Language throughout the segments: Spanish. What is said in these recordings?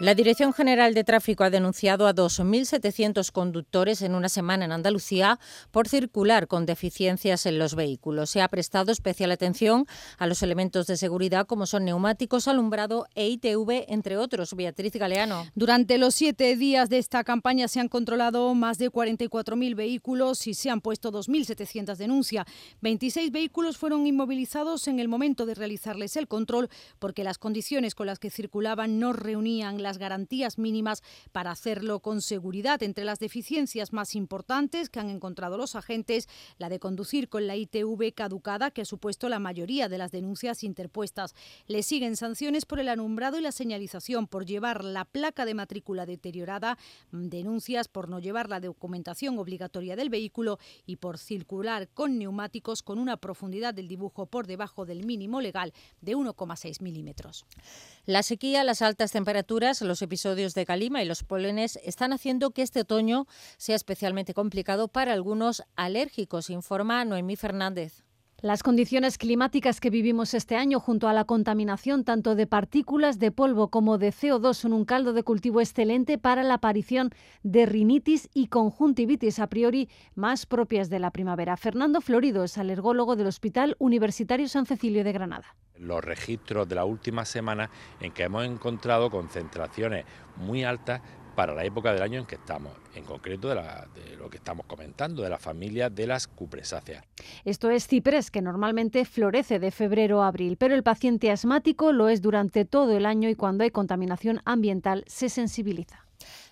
La Dirección General de Tráfico ha denunciado a 2.700 conductores en una semana en Andalucía por circular con deficiencias en los vehículos. Se ha prestado especial atención a los elementos de seguridad como son neumáticos, alumbrado e ITV, entre otros. Beatriz Galeano. Durante los siete días de esta campaña se han controlado más de 44.000 vehículos y se han puesto 2.700 denuncias. 26 vehículos fueron inmovilizados en el momento de realizarles el control porque las condiciones con las que circulaban no reunían la las garantías mínimas para hacerlo con seguridad. Entre las deficiencias más importantes que han encontrado los agentes, la de conducir con la ITV caducada, que ha supuesto la mayoría de las denuncias interpuestas. Le siguen sanciones por el alumbrado y la señalización, por llevar la placa de matrícula deteriorada, denuncias por no llevar la documentación obligatoria del vehículo y por circular con neumáticos con una profundidad del dibujo por debajo del mínimo legal de 1,6 milímetros. La sequía, las altas temperaturas, los episodios de calima y los pólenes están haciendo que este otoño sea especialmente complicado para algunos alérgicos, informa Noemí Fernández. Las condiciones climáticas que vivimos este año junto a la contaminación tanto de partículas de polvo como de CO2 son un caldo de cultivo excelente para la aparición de rinitis y conjuntivitis a priori más propias de la primavera. Fernando Florido es alergólogo del Hospital Universitario San Cecilio de Granada. Los registros de la última semana en que hemos encontrado concentraciones muy altas para la época del año en que estamos, en concreto de, lo que estamos comentando, de la familia de las cupresáceas. Esto es ciprés, que normalmente florece de febrero a abril, pero el paciente asmático lo es durante todo el año y cuando hay contaminación ambiental se sensibiliza.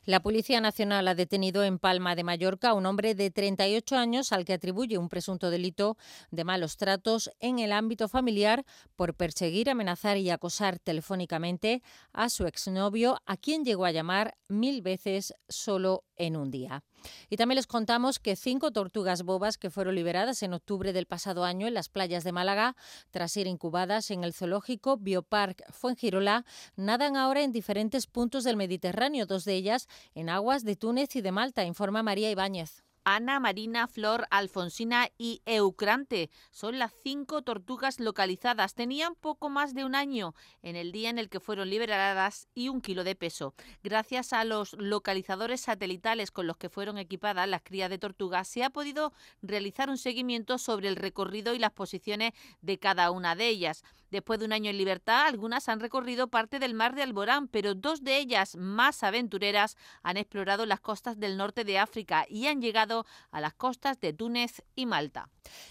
La Policía Nacional ha detenido en Palma de Mallorca a un hombre de 38 años al que atribuye un presunto delito de malos tratos en el ámbito familiar por perseguir, amenazar y acosar telefónicamente a su exnovio, a quien llegó a llamar mil veces solo en un día. Y también les contamos que cinco tortugas bobas que fueron liberadas en octubre del pasado año en las playas de Málaga, tras ser incubadas en el zoológico Biopark Fuengirola, nadan ahora en diferentes puntos del Mediterráneo, dos de ellas en aguas de Túnez y de Malta, informa María Ibáñez. Ana, Marina, Flor, Alfonsina y Eucrante. Son las cinco tortugas localizadas. Tenían poco más de un año en el día en el que fueron liberadas y un kilo de peso. Gracias a los localizadores satelitales con los que fueron equipadas las crías de tortugas, se ha podido realizar un seguimiento sobre el recorrido y las posiciones de cada una de ellas. Después de un año en libertad, algunas han recorrido parte del mar de Alborán, pero dos de ellas, más aventureras, han explorado las costas del norte de África y han llegado a las costas de Túnez y Malta.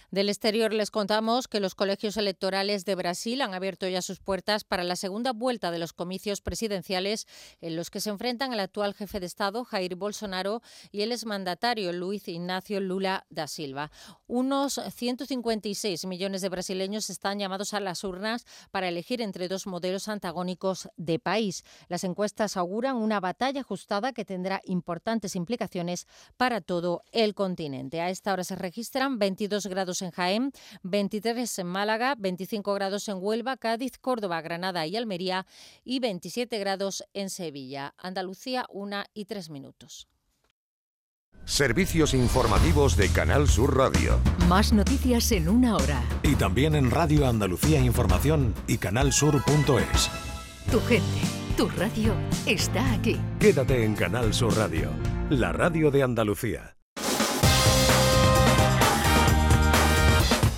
Del exterior les contamos que los colegios electorales de Brasil han abierto ya sus puertas para la segunda vuelta de los comicios presidenciales en los que se enfrentan el actual jefe de Estado, Jair Bolsonaro, y el exmandatario Luis Ignacio Lula da Silva. Unos 156 millones de brasileños están llamados a las urnas para elegir entre dos modelos antagónicos de país. Las encuestas auguran una batalla ajustada que tendrá importantes implicaciones para todo el continente. A esta hora se registran 22 grados en Jaén, 23 en Málaga, 25 grados en Huelva, Cádiz, Córdoba, Granada y Almería y 27 grados en Sevilla. Andalucía, una y tres minutos. Servicios informativos de Canal Sur Radio. Más noticias en una hora. Y también en Radio Andalucía Información y canalsur.es. Tu gente, tu radio está aquí. Quédate en Canal Sur Radio, la radio de Andalucía.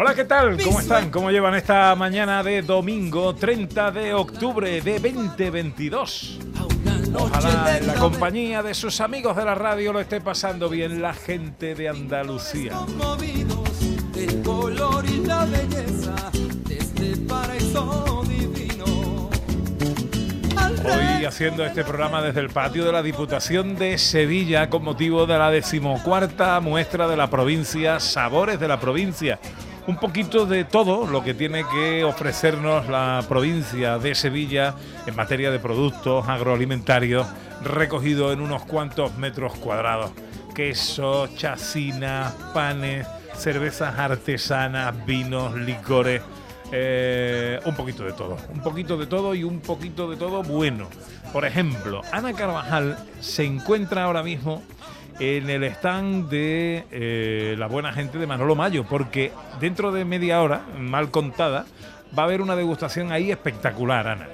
Hola, ¿qué tal? ¿Cómo están? ¿Cómo llevan esta mañana de domingo 30 de octubre de 2022? Ojalá en la compañía de sus amigos de la radio lo esté pasando bien la gente de Andalucía. Conmovidos del color y la belleza de paraíso divino. haciendo este programa desde el patio de la Diputación de Sevilla con motivo de la decimocuarta muestra de la provincia, Sabores de la provincia. Un poquito de todo lo que tiene que ofrecernos la provincia de Sevilla en materia de productos agroalimentarios recogido en unos cuantos metros cuadrados. Queso, chacinas, panes, cervezas artesanas, vinos, licores. eh, un poquito de todo, un poquito de todo y un poquito de todo bueno. Por ejemplo, Ana Carvajal se encuentra ahora mismo en el stand de eh, la buena gente de Manolo Mayo, porque dentro de media hora, mal contada, va a haber una degustación ahí espectacular, Ana.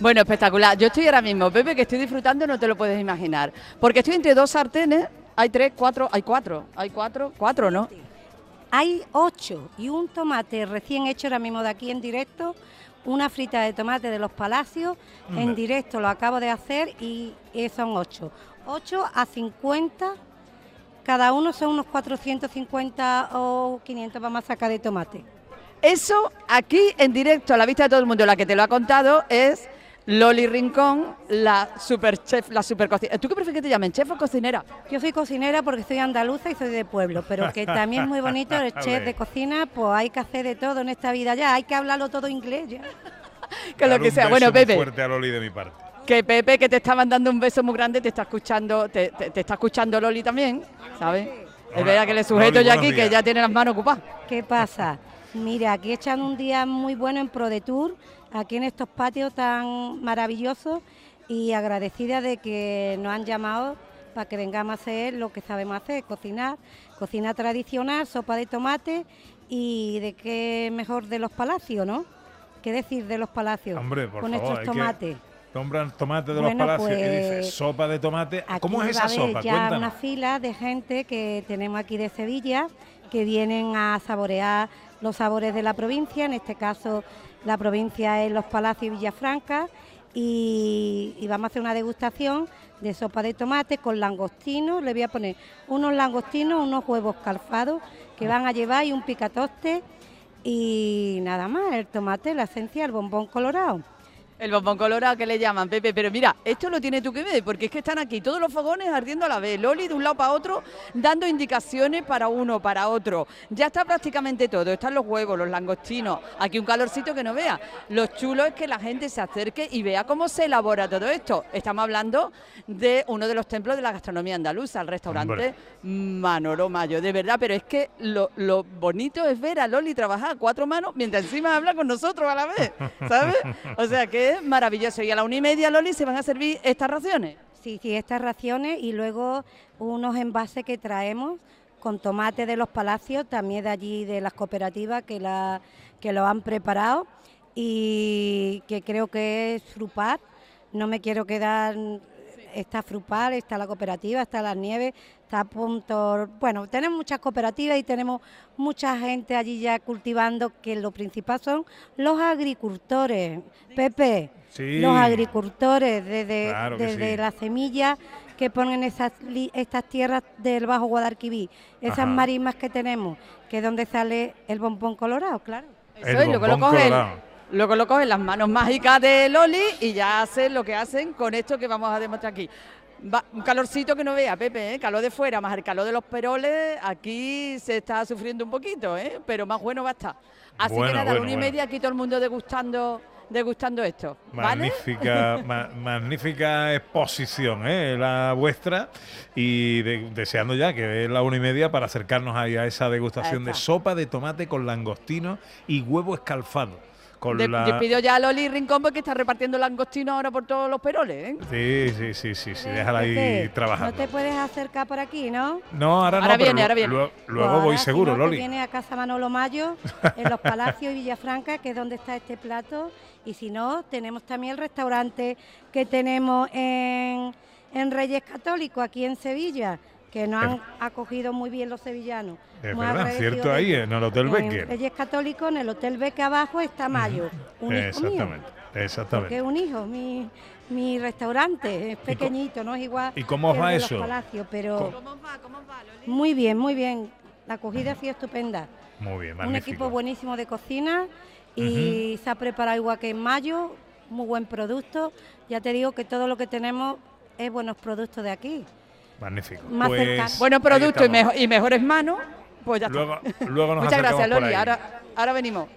Bueno, espectacular. Yo estoy ahora mismo, Pepe, que estoy disfrutando, no te lo puedes imaginar. Porque estoy entre dos sartenes, hay tres, cuatro, hay cuatro, hay cuatro, cuatro, ¿no? Hay ocho y un tomate recién hecho ahora mismo de aquí en directo, una frita de tomate de los Palacios, en directo lo acabo de hacer y eh, son ocho. Ocho a 50, cada uno son unos 450 o 500 vamos a sacar de tomate. Eso aquí en directo, a la vista de todo el mundo, la que te lo ha contado es Loli Rincón, la super chef, la super cocinera. ¿Tú qué prefieres que te llamen, chef o cocinera? Yo soy cocinera porque soy andaluza y soy de pueblo, pero que también es muy bonito el chef de cocina, pues hay que hacer de todo en esta vida ya, hay que hablarlo todo inglés ya. Que lo que un sea. beso Bueno, muy Pepe. fuerte a Loli de mi parte. Que Pepe, que te está mandando un beso muy grande, te está escuchando, te, te- te está escuchando Loli también, ¿sabes? Es verdad que le sujeto Loli, yo aquí, que ya tiene las manos ocupadas. ¿Qué pasa? Mira, aquí echan un día muy bueno en Pro de Tour, aquí en estos patios tan maravillosos y agradecida de que nos han llamado para que vengamos a hacer lo que sabemos hacer, cocinar, cocina tradicional, sopa de tomate y de qué mejor de los palacios, ¿no? ¿Qué decir de los palacios? Hombre, por con favor, estos que- tomates. Nombran tomate de Bueno, los palacios y dice pues, sopa de tomate. ¿Cómo es esa sopa? ya Cuéntanos. una fila de gente que tenemos aquí de Sevilla que vienen a saborear los sabores de la provincia, en este caso la provincia es Los Palacios y Villafranca y, y vamos a hacer una degustación de sopa de tomate con langostinos, le voy a poner unos langostinos, unos huevos calfados que van a llevar y un picatoste y nada más, el tomate, la esencia, el bombón colorado. El bombón colorado que le llaman, Pepe. Pero mira, esto lo tiene tú que ver, porque es que están aquí todos los fogones ardiendo a la vez. Loli de un lado para otro, dando indicaciones para uno, para otro. Ya está prácticamente todo. Están los huevos, los langostinos. Aquí un calorcito que no vea. Lo chulo es que la gente se acerque y vea cómo se elabora todo esto. Estamos hablando de uno de los templos de la gastronomía andaluza, el restaurante Hombre. Manolo Mayo. De verdad, pero es que lo, lo bonito es ver a Loli trabajar a cuatro manos mientras encima habla con nosotros a la vez. ¿Sabes? O sea que maravilloso. Y a la una y media, Loli, se van a servir estas raciones. Sí, sí, estas raciones y luego unos envases que traemos con tomate de los palacios, también de allí de las cooperativas que, la, que lo han preparado y que creo que es Frupar. No me quiero quedar, está Frupar, está la cooperativa, está Las Nieves, está Punto... Bueno, tenemos muchas cooperativas y tenemos mucha gente allí ya cultivando, que lo principal son los agricultores. Pepe, Sí. los agricultores desde, Claro que desde sí. la semilla que ponen esas, estas tierras del Bajo Guadalquivir, esas Ajá. marismas que tenemos, que es donde sale el bombón colorado, claro. Eso es, luego lo cogen, luego lo cogen las manos mágicas de Loli y ya hacen lo que hacen con esto que vamos a demostrar aquí. Va- un calorcito que no vea, Pepe, ¿eh? calor de fuera, más el calor de los peroles, aquí se está sufriendo un poquito, ¿eh? pero más bueno va a estar. Así Bueno, que nada, a la bueno, una y media aquí todo el mundo degustando, degustando esto. ¿vale? Magnífica, ma- magnífica exposición, ¿eh? la vuestra. Y de- deseando ya que es la una y media para acercarnos ahí a esa degustación de sopa de tomate con langostino y huevo escalfado. Con De- la... Despido ya a Loli Rincón porque está repartiendo langostinos ahora por todos los peroles. ¿eh? Sí, sí, sí, sí, sí, déjala ahí Pepe, No trabajando. te puedes acercar por aquí, ¿no? No, ahora, Ahora no, viene, ahora viene. luego- Pues luego ahora, voy si seguro, no, te Loli. viene a Casa Manolo Mayo, en los Palacios y Villafranca, que es donde está este plato. Y si no, tenemos también el restaurante que tenemos en, en Reyes Católicos, aquí en Sevilla, que nos han acogido muy bien los sevillanos. Es Muy verdad, cierto de ahí, en el Hotel En Becker. Reyes Católicos, en el Hotel Becker abajo está Mayo, un hijo mío. Exactamente, Porque exactamente. es un hijo, mi, mi restaurante es pequeñito, no es igual y cómo que va de eso? Los Palacios, pero muy bien, muy bien. La acogida ha sido estupenda. Muy bien, Un magnífico. equipo buenísimo de cocina y se ha preparado igual que en mayo, muy buen producto. Ya te digo que todo lo que tenemos es buenos productos de aquí. Magnífico. Más Pues, cercano. Buenos ahí productos y, mejo- y mejores manos, pues ya Luego, está. luego nos Muchas gracias, Loli. Ahora, ahora venimos.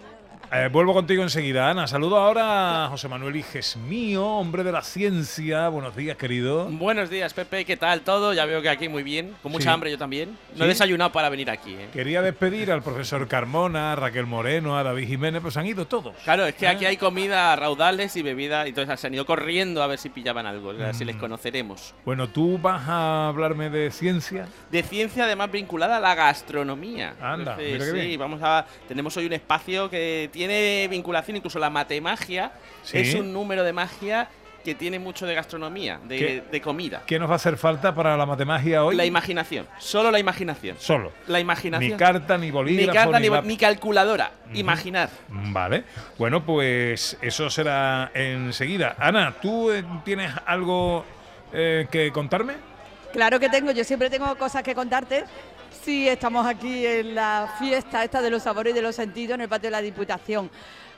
Eh, vuelvo contigo enseguida, Ana. Saludo ahora a José Manuel Iges mío, hombre de la ciencia. Buenos días, querido. Buenos días, Pepe. ¿Qué tal todo? Ya veo que aquí muy bien. Con mucha Sí. hambre yo también. No ¿Sí? he desayunado para venir aquí. ¿eh? Quería despedir al profesor Carmona, a Raquel Moreno, a David Jiménez, pues han ido todos. Claro, es que ¿Eh? aquí hay comida raudales y bebida, y entonces se han ido corriendo a ver si pillaban algo, a ver si les Mm. conoceremos. Bueno, tú vas a hablarme de ciencia. De ciencia además vinculada a la gastronomía. Anda, Entonces, mira qué sí, vamos a tenemos hoy un espacio que tiene vinculación incluso la matemagia Sí. es un número de magia que tiene mucho de gastronomía, de, ¿Qué? de comida. ¿Qué nos va a hacer falta para la matemagia hoy? La imaginación, solo la imaginación. Solo. La imaginación. Ni carta, ni ni bolígrafo, carta, ni, lápiz. ni calculadora. Imaginar. Vale. Bueno, pues eso será enseguida. Ana, ¿tú eh, tienes algo eh, que contarme? Claro que tengo, yo siempre tengo cosas que contarte. Sí, estamos aquí en la fiesta esta de los sabores y de los sentidos en el patio de la Diputación.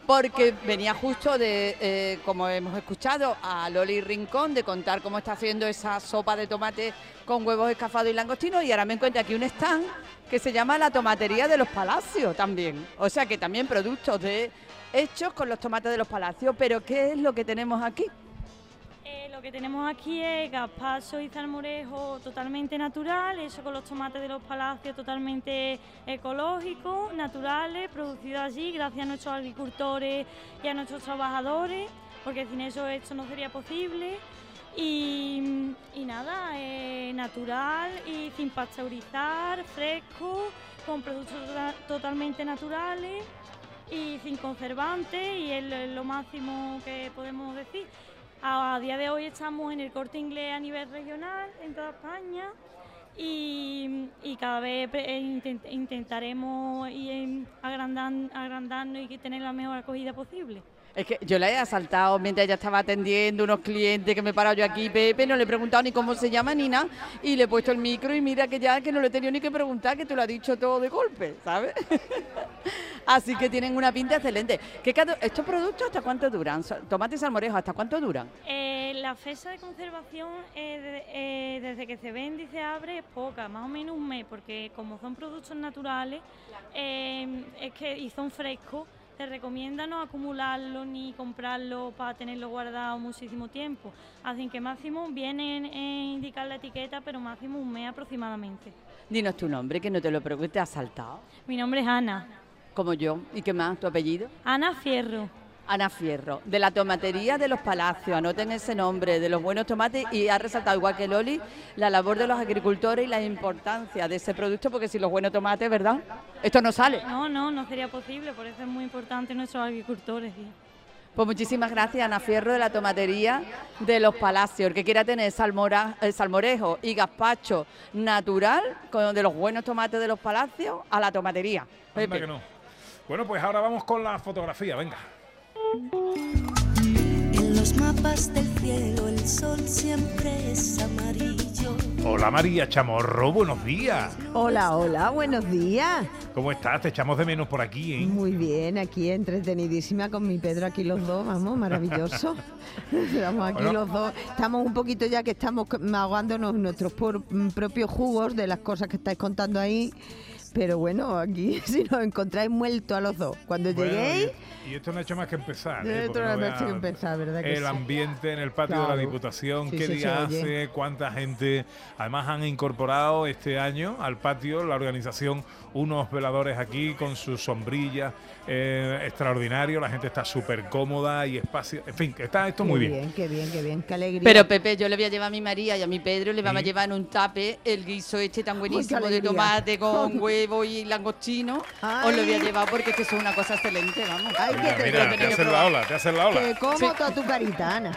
Porque venía justo de, eh, como hemos escuchado, a Loli Rincón de contar cómo está haciendo esa sopa de tomate con huevos escafados y langostinos. Y ahora me encuentro aquí un stand que se llama la tomatería de los palacios también. O sea que también productos de hechos con los tomates de los palacios. Pero ¿qué es lo que tenemos aquí? Lo que tenemos aquí es gazpacho y salmorejo totalmente natural, eso con los tomates de los palacios totalmente ecológicos, naturales, producidos allí gracias a nuestros agricultores y a nuestros trabajadores, porque sin eso esto no sería posible. Y, nada, eh, natural y sin pasteurizar, fresco, con productos tota- totalmente naturales y sin conservantes y es lo máximo que podemos decir. A, día de hoy estamos en el corte inglés a nivel regional en toda España y, cada vez pre- eh, intent- intentaremos ir agrandando y tener la mejor acogida posible. Es que yo la he asaltado mientras ella estaba atendiendo unos clientes que me he parado yo aquí, Pepe, no le he preguntado ni cómo se llama ni nada, y le he puesto el micro y mira que ya que no le he tenido ni que preguntar, que te lo ha dicho todo de golpe, ¿sabes? Así que tienen una pinta excelente. ¿Qué ¿Estos productos hasta cuánto duran? Tomate y salmorejo, ¿hasta cuánto duran? Eh, la fecha de conservación eh, de- eh, desde que se vende y se abre es poca, más o menos un mes, porque como son productos naturales eh, es que, y son frescos, se recomienda no acumularlo ni comprarlo para tenerlo guardado muchísimo tiempo. Así que máximo viene en indicar la etiqueta, pero máximo un mes aproximadamente. Dinos tu nombre, que no te lo pregunte, has saltado. Mi nombre es Ana. Como yo. ¿Y qué más? ¿Tu apellido? Ana Fierro. Ana Fierro, de la tomatería de los palacios, anoten ese nombre, de los buenos tomates, y ha resaltado, igual que Loli, la labor de los agricultores y la importancia de ese producto, porque si los buenos tomates, ¿verdad? Esto no sale. No, no, no sería posible, por eso es muy importante nuestros agricultores. sí. Pues muchísimas gracias, Ana Fierro, de la tomatería de los palacios. El que quiera tener salmora- eh, salmorejo y gazpacho natural, con, de los buenos tomates de los palacios, a la tomatería. Pepe. que no. Bueno, pues ahora vamos con la fotografía, venga. En los mapas del cielo el sol siempre es amarillo. Hola María Chamorro, buenos días. Hola, hola, buenos días. ¿Cómo estás? Te echamos de menos por aquí, ¿eh? Muy bien, aquí entretenidísima con mi Pedro, aquí los dos, vamos, maravilloso. Estamos aquí Bueno. los dos. Estamos un poquito ya que estamos ahogándonos nuestros por- mm, propios jugos de las cosas que estáis contando ahí. Pero bueno, aquí si nos encontráis muertos a los dos. Cuando Bueno, lleguéis, y, y esto no ha hecho más que empezar. ¿eh? Esto no ha hecho que empezar, ¿verdad que El sí? ambiente en el patio de la. Diputación, Sí, qué sí, día hace, cuánta gente. Además han incorporado este año al patio la organización unos veladores aquí con sus sombrillas eh, extraordinario. La gente está súper cómoda y espacio. En fin, está esto muy qué bien. qué bien, qué bien, qué alegría. Pero Pepe, yo le voy a llevar a mi María y a mi Pedro, le vamos a llevar en un tape el guiso este tan buenísimo de tomate con huevo y langostino. Os lo voy a llevar porque es que eso es una cosa excelente, vamos. Ay, Mira, que te- mira, te hacen la ola, te hacen la ola. que como Sí. toda tu carita, Ana.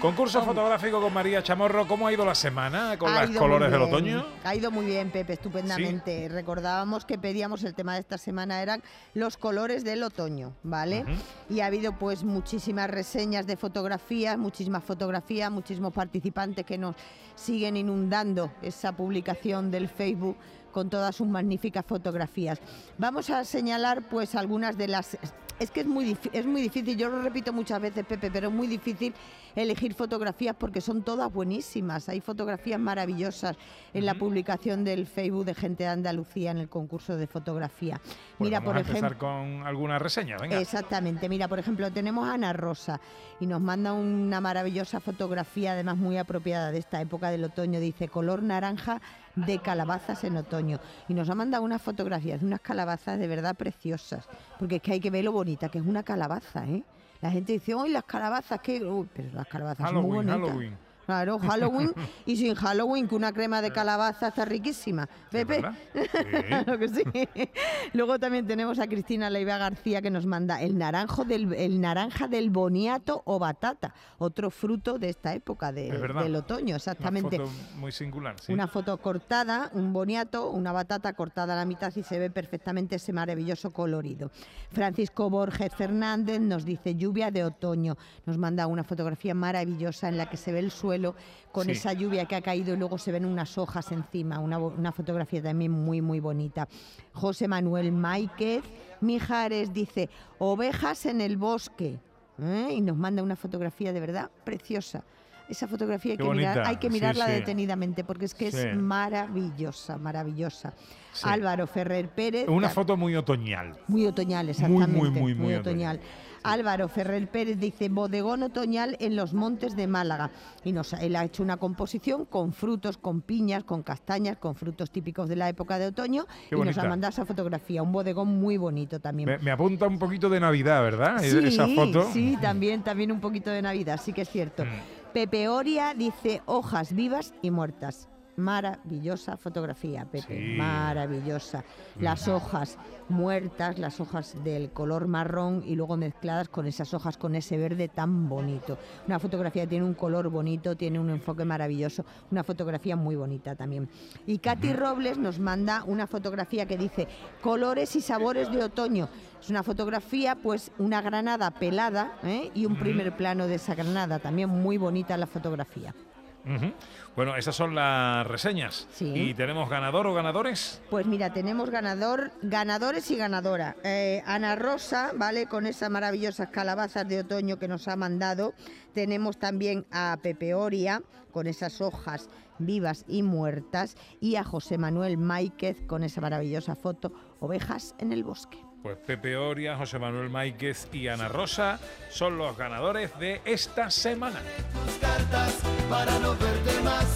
Concurso fotográfico con María Chamorro. ¿Cómo ha ido la semana con los colores del otoño? Ha ido muy bien, Pepe, estupendamente. Recordábamos que pedíamos el tema de esta semana eran los colores del otoño, ¿vale? Y ha habido pues muchísimas reseñas de fotografías, muchísimas fotografías, muchísimos participantes que nos siguen inundando esa publicación del Facebook con todas sus magníficas fotografías. Vamos a señalar pues algunas de las es que es muy, es muy difícil, yo lo repito muchas veces, Pepe, pero es muy difícil elegir fotografías porque son todas buenísimas. Hay fotografías maravillosas en la publicación del Facebook de Gente de Andalucía en el concurso de fotografía. Pues Mira, vamos por a empezar ejemplo. con alguna reseña, venga. Exactamente, mira, por ejemplo, tenemos a Ana Rosa y nos manda una maravillosa fotografía, además muy apropiada de esta época del otoño, dice color naranja de calabazas en otoño. Y nos ha mandado unas fotografías de unas calabazas de verdad preciosas, porque es que hay que ver lo bonita que es una calabaza, ¿eh? La gente dice, ¡ay, las calabazas! que Pero las calabazas son muy bonitas. Halloween. Claro, Halloween y sin Halloween, que una crema de calabaza está riquísima. Pepe. Claro que sí. Luego también tenemos a Cristina Leiva García que nos manda el naranjo del el naranja del boniato o batata, otro fruto de esta época de- Es del otoño, exactamente. Una foto muy singular, sí. Una foto cortada, un boniato, una batata cortada a la mitad y se ve perfectamente ese maravilloso colorido. Francisco Borges Fernández nos dice lluvia de otoño. Nos manda una fotografía maravillosa en la que se ve el suelo con Sí. esa lluvia que ha caído y luego se ven unas hojas encima. Una, una fotografía también muy, muy bonita. José Manuel Máiquez Mijares dice ovejas en el bosque. ¿eh? Y nos manda una fotografía de verdad preciosa. Esa fotografía hay que, mirar- bonita, hay que sí, mirarla sí. detenidamente porque es que Sí. es maravillosa, maravillosa. Álvaro Ferrer Pérez. Una foto muy otoñal. muy otoñal, Muy, exactamente. muy, muy, muy otoñal. Álvaro Ferrer Pérez dice bodegón otoñal en los montes de Málaga. Y nos, él ha hecho una composición con frutos, con piñas, con castañas, con frutos típicos de la época de otoño. Qué y nos ha mandado esa fotografía, un bodegón muy bonito también. Me, me apunta un poquito de Navidad, ¿verdad? Sí, Esa foto. sí, también, también un poquito de Navidad, sí que es cierto. Mm. Pepe Oria dice hojas vivas y muertas. Maravillosa fotografía, Pepe, Sí. maravillosa. Las hojas muertas, las hojas del color marrón y luego mezcladas con esas hojas con ese verde tan bonito. Una fotografía tiene un color bonito, tiene un enfoque maravilloso, una fotografía muy bonita también. Y Katy Robles nos manda una fotografía que dice colores y sabores de otoño. Es una fotografía, pues una granada pelada ¿eh? y un primer plano de esa granada. También muy bonita la fotografía. Bueno, esas son las reseñas. Sí. ¿Y tenemos ganador o ganadores? Pues mira, tenemos ganador, ganadores y ganadora. Eh, Ana Rosa, ¿vale? Con esas maravillosas calabazas de otoño que nos ha mandado. Tenemos también a Pepe Oria, con esas hojas vivas y muertas. Y a José Manuel Máiquez, con esa maravillosa foto, Ovejas en el bosque. Pues Pepe Oria, José Manuel Máiquez y Ana Rosa son los ganadores de esta semana. para no verte más,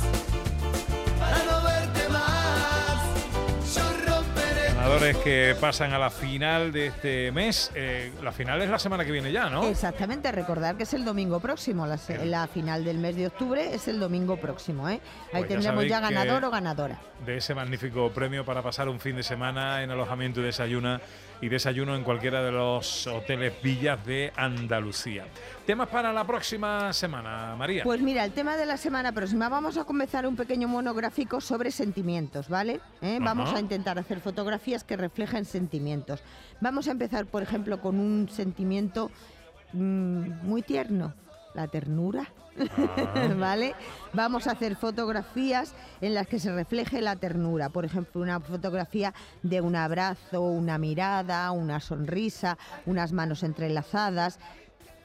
para no verte más. Yo romperé Ganadores que pasan a la final de este mes. Eh, la final es la semana que viene ya, ¿no? Exactamente, recordar que es el domingo próximo, la, se- la final del mes de octubre es el domingo próximo, ¿eh? Ahí Pues ya tendremos ya, que- ganador o ganadora. de ese magnífico premio para pasar un fin de semana en alojamiento y desayuna y desayuno en cualquiera de los hoteles villas de Andalucía. Temas para la próxima semana, María. Pues mira, el tema de la semana próxima vamos a comenzar un pequeño monográfico sobre sentimientos, ¿vale? ¿Eh? Vamos a intentar hacer fotografías que reflejen sentimientos. Vamos a empezar, por ejemplo, con un sentimiento mm, muy tierno, la ternura. ¿Vale? Vamos a hacer fotografías en las que se refleje la ternura. Por ejemplo, una fotografía de un abrazo, una mirada, una sonrisa, unas manos entrelazadas.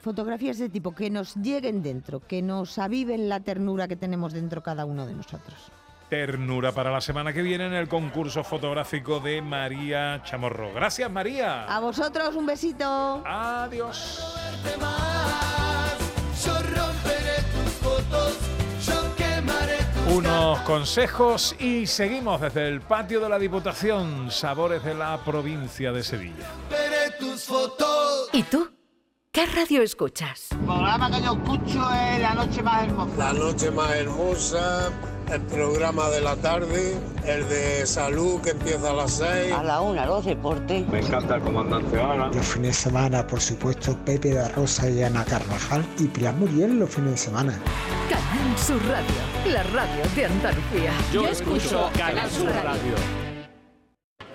Fotografías de tipo que nos lleguen dentro, que nos aviven la ternura que tenemos dentro cada uno de nosotros. Ternura para la semana que viene en el concurso fotográfico de María Chamorro. Gracias, María. A vosotros un besito. Adiós. Unos consejos y seguimos desde el patio de la Diputación, sabores de la provincia de Sevilla. ¿Y tú? ¿Qué radio escuchas? El programa que yo escucho es La Noche Más Hermosa. La noche más hermosa, el programa de la tarde, el de salud que empieza a las 6. A la una, los deportes. Me encanta el comandante Ana. Los fines de semana, por supuesto, Pepe de Rosa y Ana Carvajal y Pilar Muriel los fines de semana. Canal Sur Radio, la radio de Andalucía. Yo escucho Canal Sur Radio.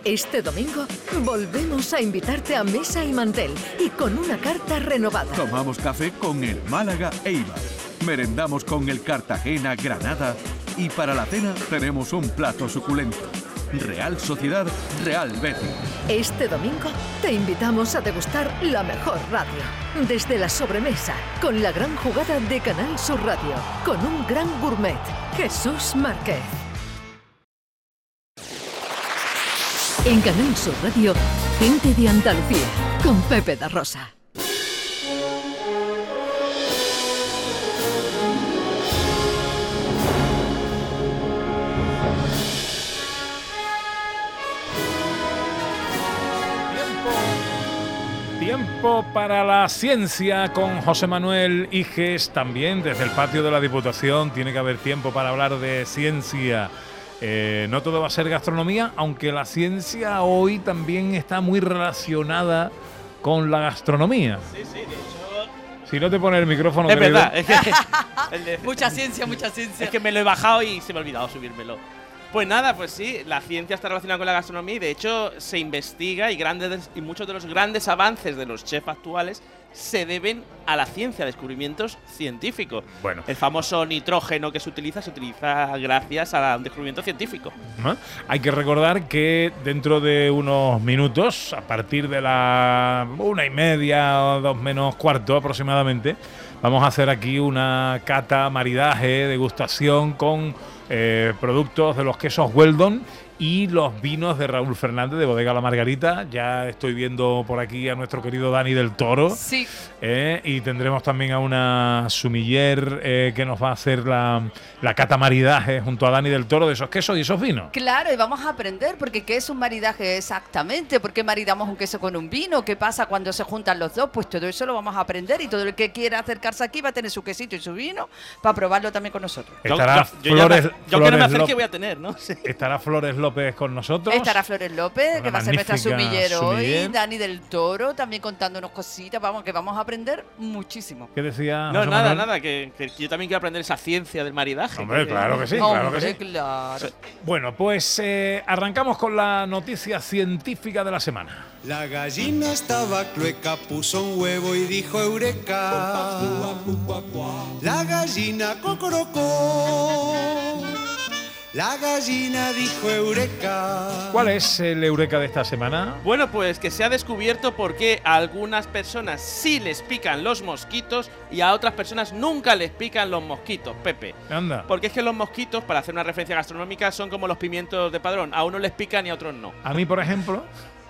Este domingo volvemos a invitarte a mesa y mantel y con una carta renovada. Tomamos café con el Málaga Eibar. Merendamos con el Cartagena Granada. Y para la cena tenemos un plato suculento. Real Sociedad Real Betis. Este domingo te invitamos a degustar la mejor radio. Desde la sobremesa, con la gran jugada de Canal Sur Radio, con un gran gourmet, Jesús Márquez. En Canal Sur Radio, gente de Andalucía, con Pepe da Rosa. Tiempo para la ciencia con José Manuel Iges también desde el patio de la Diputación. Tiene que haber tiempo para hablar de ciencia. Eh, no todo va a ser gastronomía, aunque la ciencia hoy también está muy relacionada con la gastronomía. Sí, sí, de hecho. Si no te pone el micrófono, Es querido. verdad, es que, de- Mucha ciencia, mucha ciencia. es que me lo he bajado y se me ha olvidado subírmelo. Pues nada, pues sí, la ciencia está relacionada con la gastronomía y de hecho se investiga y, grandes, y muchos de los grandes avances de los chefs actuales se deben a la ciencia, a descubrimientos científicos. Bueno. El famoso nitrógeno que se utiliza se utiliza gracias a un descubrimiento científico. Hay que recordar que dentro de unos minutos, a partir de la una y media o dos menos cuarto aproximadamente, vamos a hacer aquí una cata, maridaje, degustación con eh, productos de los quesos Weldon y los vinos de Raúl Fernández de Bodega La Margarita. Ya estoy viendo por aquí a nuestro querido Dani del Toro. Sí. Eh, y tendremos también a una sumiller eh, que nos va a hacer la, la cata maridaje junto a Dani del Toro de esos quesos y esos vinos. Claro, y vamos a aprender porque qué es un maridaje exactamente, por qué maridamos un queso con un vino, qué pasa cuando se juntan los dos, pues todo eso lo vamos a aprender y todo el que quiera acercarse aquí va a tener su quesito y su vino para probarlo también con nosotros. Estará yo, yo ya me- Flores, yo que no me Flores acerque López- voy a tener, ¿no? Sí. estará Flores López con nosotros. Estará Flores López, que va a ser nuestra sumillero hoy. Dani del Toro también contándonos cositas, vamos, que vamos a aprender muchísimo. ¿Qué decía? No, José nada, Manuel? nada, que, que yo también quiero aprender esa ciencia del maridaje. Hombre, claro que sí, claro que sí. claro. Bueno, pues eh, arrancamos con la noticia científica de la semana. La gallina estaba clueca, puso un huevo y dijo eureka. La gallina cocorocó. La gallina dijo eureka. ¿Cuál es el eureka de esta semana? Bueno, pues que se ha descubierto por qué a algunas personas sí les pican los mosquitos y a otras personas nunca les pican los mosquitos, Pepe. Anda. Porque es que los mosquitos, para hacer una referencia gastronómica, son como los pimientos de padrón. A unos les pican y a otros no. A mí, por ejemplo,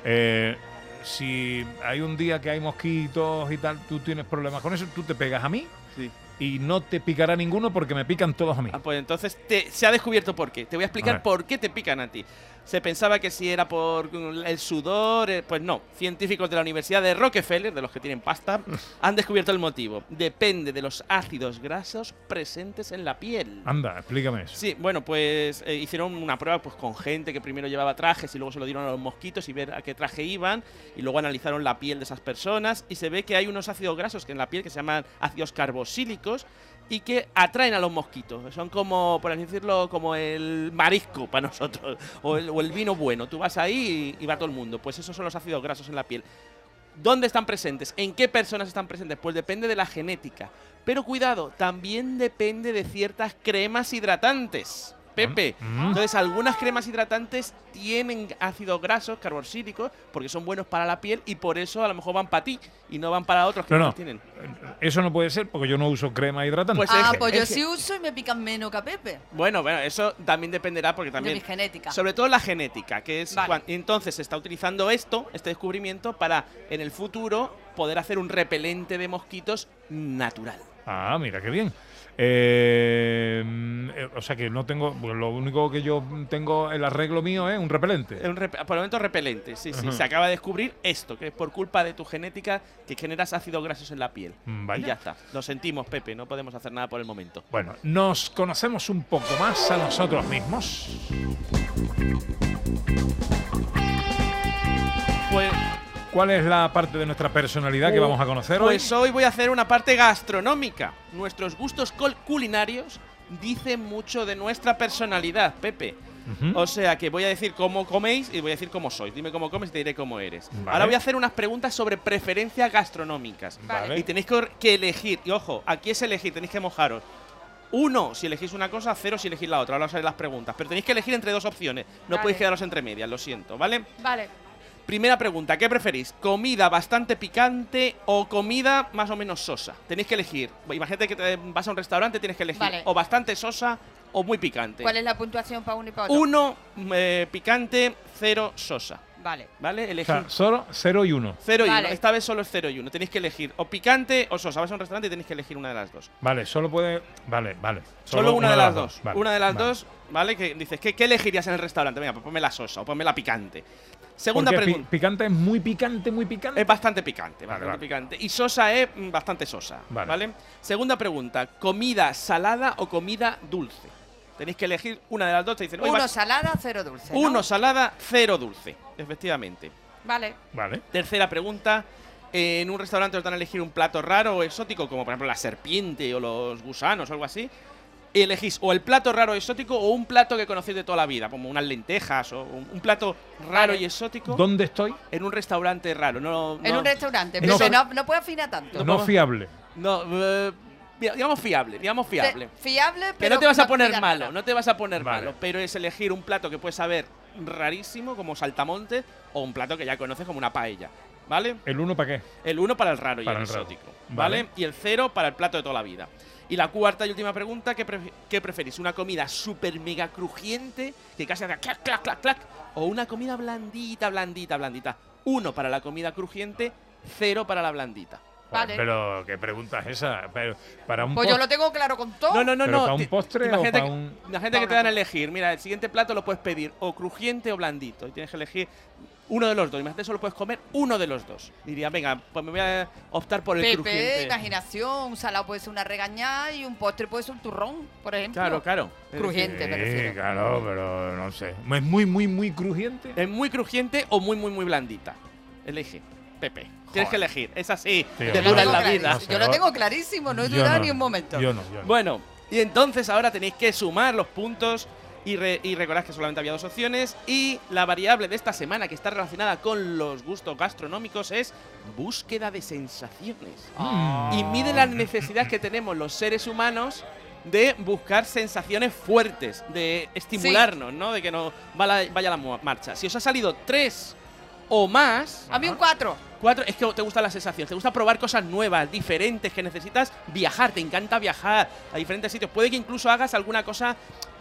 eh, si hay un día que hay mosquitos y tal, tú tienes problemas con eso, tú te pegas a mí Sí. Y no te picará ninguno porque me pican todos a mí. Ah, pues entonces te- se ha descubierto por qué. Te voy a explicar por qué te pican a ti. Se pensaba que si era por el sudor, eh, pues no. Científicos de la Universidad de Rockefeller, de los que tienen pasta, han descubierto el motivo. Depende de los ácidos grasos presentes en la piel. Anda, explícame eso. Sí, bueno, pues eh, hicieron una prueba pues, con gente que primero llevaba trajes y luego se lo dieron a los mosquitos y ver a qué traje iban y luego analizaron la piel de esas personas y se ve que hay unos ácidos grasos que en la piel que se llaman ácidos carboxílicos y que atraen a los mosquitos. Son como, por así decirlo, como el marisco para nosotros o el, vino bueno. Tú vas ahí y va todo el mundo. Pues esos son los ácidos grasos en la piel. ¿Dónde están presentes? ¿En qué personas están presentes? Pues depende de la genética. Pero cuidado, también depende de ciertas cremas hidratantes. Pepe, Mm. entonces algunas cremas hidratantes tienen ácidos grasos, carboxílicos, porque son buenos para la piel y por eso a lo mejor van para ti y no van para otros que No, no, no. los tienen. Eso no puede ser porque yo no uso crema hidratante. Pues ah, es pues yo es sí uso y me pican menos que a Pepe. Bueno, bueno, eso también dependerá porque De también mi genética. Sobre todo la genética, que es Vale. cuan- entonces se está utilizando esto, este descubrimiento, para en el futuro poder hacer un repelente de mosquitos natural. Ah, mira, qué bien. Eh, mm, eh, o sea que no tengo. pues lo único que yo tengo, el arreglo mío es un repelente. Es un rep- por el momento repelente, sí, sí. Se acaba de descubrir esto, que es por culpa de tu genética que generas ácidos grasos en la piel. Mm, vaya. Y ya está. Lo sentimos, Pepe, no podemos hacer nada por el momento. Bueno, nos conocemos un poco más a nosotros mismos. ¿Cuál es la parte de nuestra personalidad que Uh, vamos a conocer Pues hoy voy a hacer una parte gastronómica. Nuestros gustos culinarios dicen mucho de nuestra personalidad, Pepe. hoy? Ujú. O sea que voy a decir cómo coméis y voy a decir cómo sois. Dime cómo comes y te diré cómo eres. Vale. Ahora voy a hacer unas preguntas sobre preferencias gastronómicas. Vale. Y tenéis que, que elegir. Y ojo, aquí es elegir, tenéis que mojaros. Uno si elegís una cosa, cero si elegís la otra. Ahora os haré las preguntas. Pero tenéis que elegir entre dos opciones. No Vale. podéis quedaros entre medias, lo siento, ¿vale? Vale. Primera pregunta, ¿qué preferís? ¿Comida bastante picante o comida más o menos sosa? Tenéis que elegir. Imagínate que te vas a un restaurante, tienes que elegir Vale. o bastante sosa o muy picante. ¿Cuál es la puntuación para uno y para otro? Uno eh, picante, cero sosa. Vale. ¿Vale? O Elegir. sea, solo 0 y 1. 0 y Vale. 1. Esta vez solo es 0 y 1. Tenéis que elegir o picante o sosa. Vas a un restaurante y tenéis que elegir una de las dos. Vale, solo puede. Vale, vale. Solo, una, de las dos. Vale, una de las vale. dos, ¿vale? Que dices, ¿qué, qué elegirías en el restaurante? Venga, pues ponme la sosa o ponme la picante. Segunda Porque pi- pregunta. picante es muy picante, muy picante. Es bastante picante, Vale, bastante vale. picante. Y sosa es mm, bastante sosa, Vale. vale. Segunda pregunta, ¿comida salada o comida dulce? Tenéis que elegir una de las dos. Te dicen, "Oye, Uno salada, cero dulce. ¿no? uno salada, cero dulce. Efectivamente. Vale. Vale. Tercera pregunta. En un restaurante os dan a elegir un plato raro o exótico, como por ejemplo la serpiente o los gusanos o algo así. Elegís o el plato raro o exótico o un plato que conocéis de toda la vida, como unas lentejas o un, un plato raro Vale. y exótico. ¿Dónde estoy? En un restaurante raro. No, En un restaurante. No. Pepe, no, no puede afinar tanto. No fiable. No, eh, digamos fiable, digamos fiable. Fe- Fiable, Que pero no te vas a poner malo, no te vas a poner Vale. malo, pero es elegir un plato que puedes saber rarísimo, como saltamontes, o un plato que ya conoces como una paella, ¿vale? ¿El 1 para qué? El 1 para el raro y Para el el raro. exótico, ¿vale? Vale. Y el 0 para el plato de toda la vida. Y la cuarta y última pregunta, ¿qué, pref- qué preferís? ¿Una comida súper mega crujiente, que casi haga clac, clac, clac, clac? ¿O una comida blandita, blandita, blandita? Uno para la comida crujiente, cero para la blandita. Vale. Pero, ¿qué pregunta es esa? Pero, para un Pues yo lo tengo claro con todo. No, no, no, ¿Pero no. para un postre o para un- Imagínate que te dan a elegir. Mira, el siguiente plato lo puedes pedir o crujiente o blandito. Y tienes que elegir uno de los dos. Imagínate, solo puedes comer uno de los dos. Diría, venga, pues me voy a optar por el Pepe, crujiente. imaginación, un salado puede ser una regañada y un postre puede ser un turrón, por ejemplo. Claro, claro. Crujiente, me refiero. claro, pero no sé. ¿Es muy, muy, muy crujiente? Es muy crujiente o muy, muy, muy blandita. Elige, Pepe. Tienes que elegir. Es así. Tío, yo dura en la vida. Yo lo tengo clarísimo, no he Yo no, ni un momento. Yo no, yo no. Bueno, y entonces ahora tenéis que sumar los puntos y, re- y recordad que solamente había dos opciones y la variable de esta semana que está relacionada con los gustos gastronómicos es búsqueda de sensaciones. Y mide las necesidades que tenemos los seres humanos de buscar sensaciones fuertes, de estimularnos, ¿no? De que nos va la- vaya la marcha. Si os ha salido tres o más, A mí un 4. Cuatro, es que te gusta la sensación, te gusta probar cosas nuevas, diferentes, que necesitas viajar, te encanta viajar a diferentes sitios. Puede que incluso hagas alguna cosa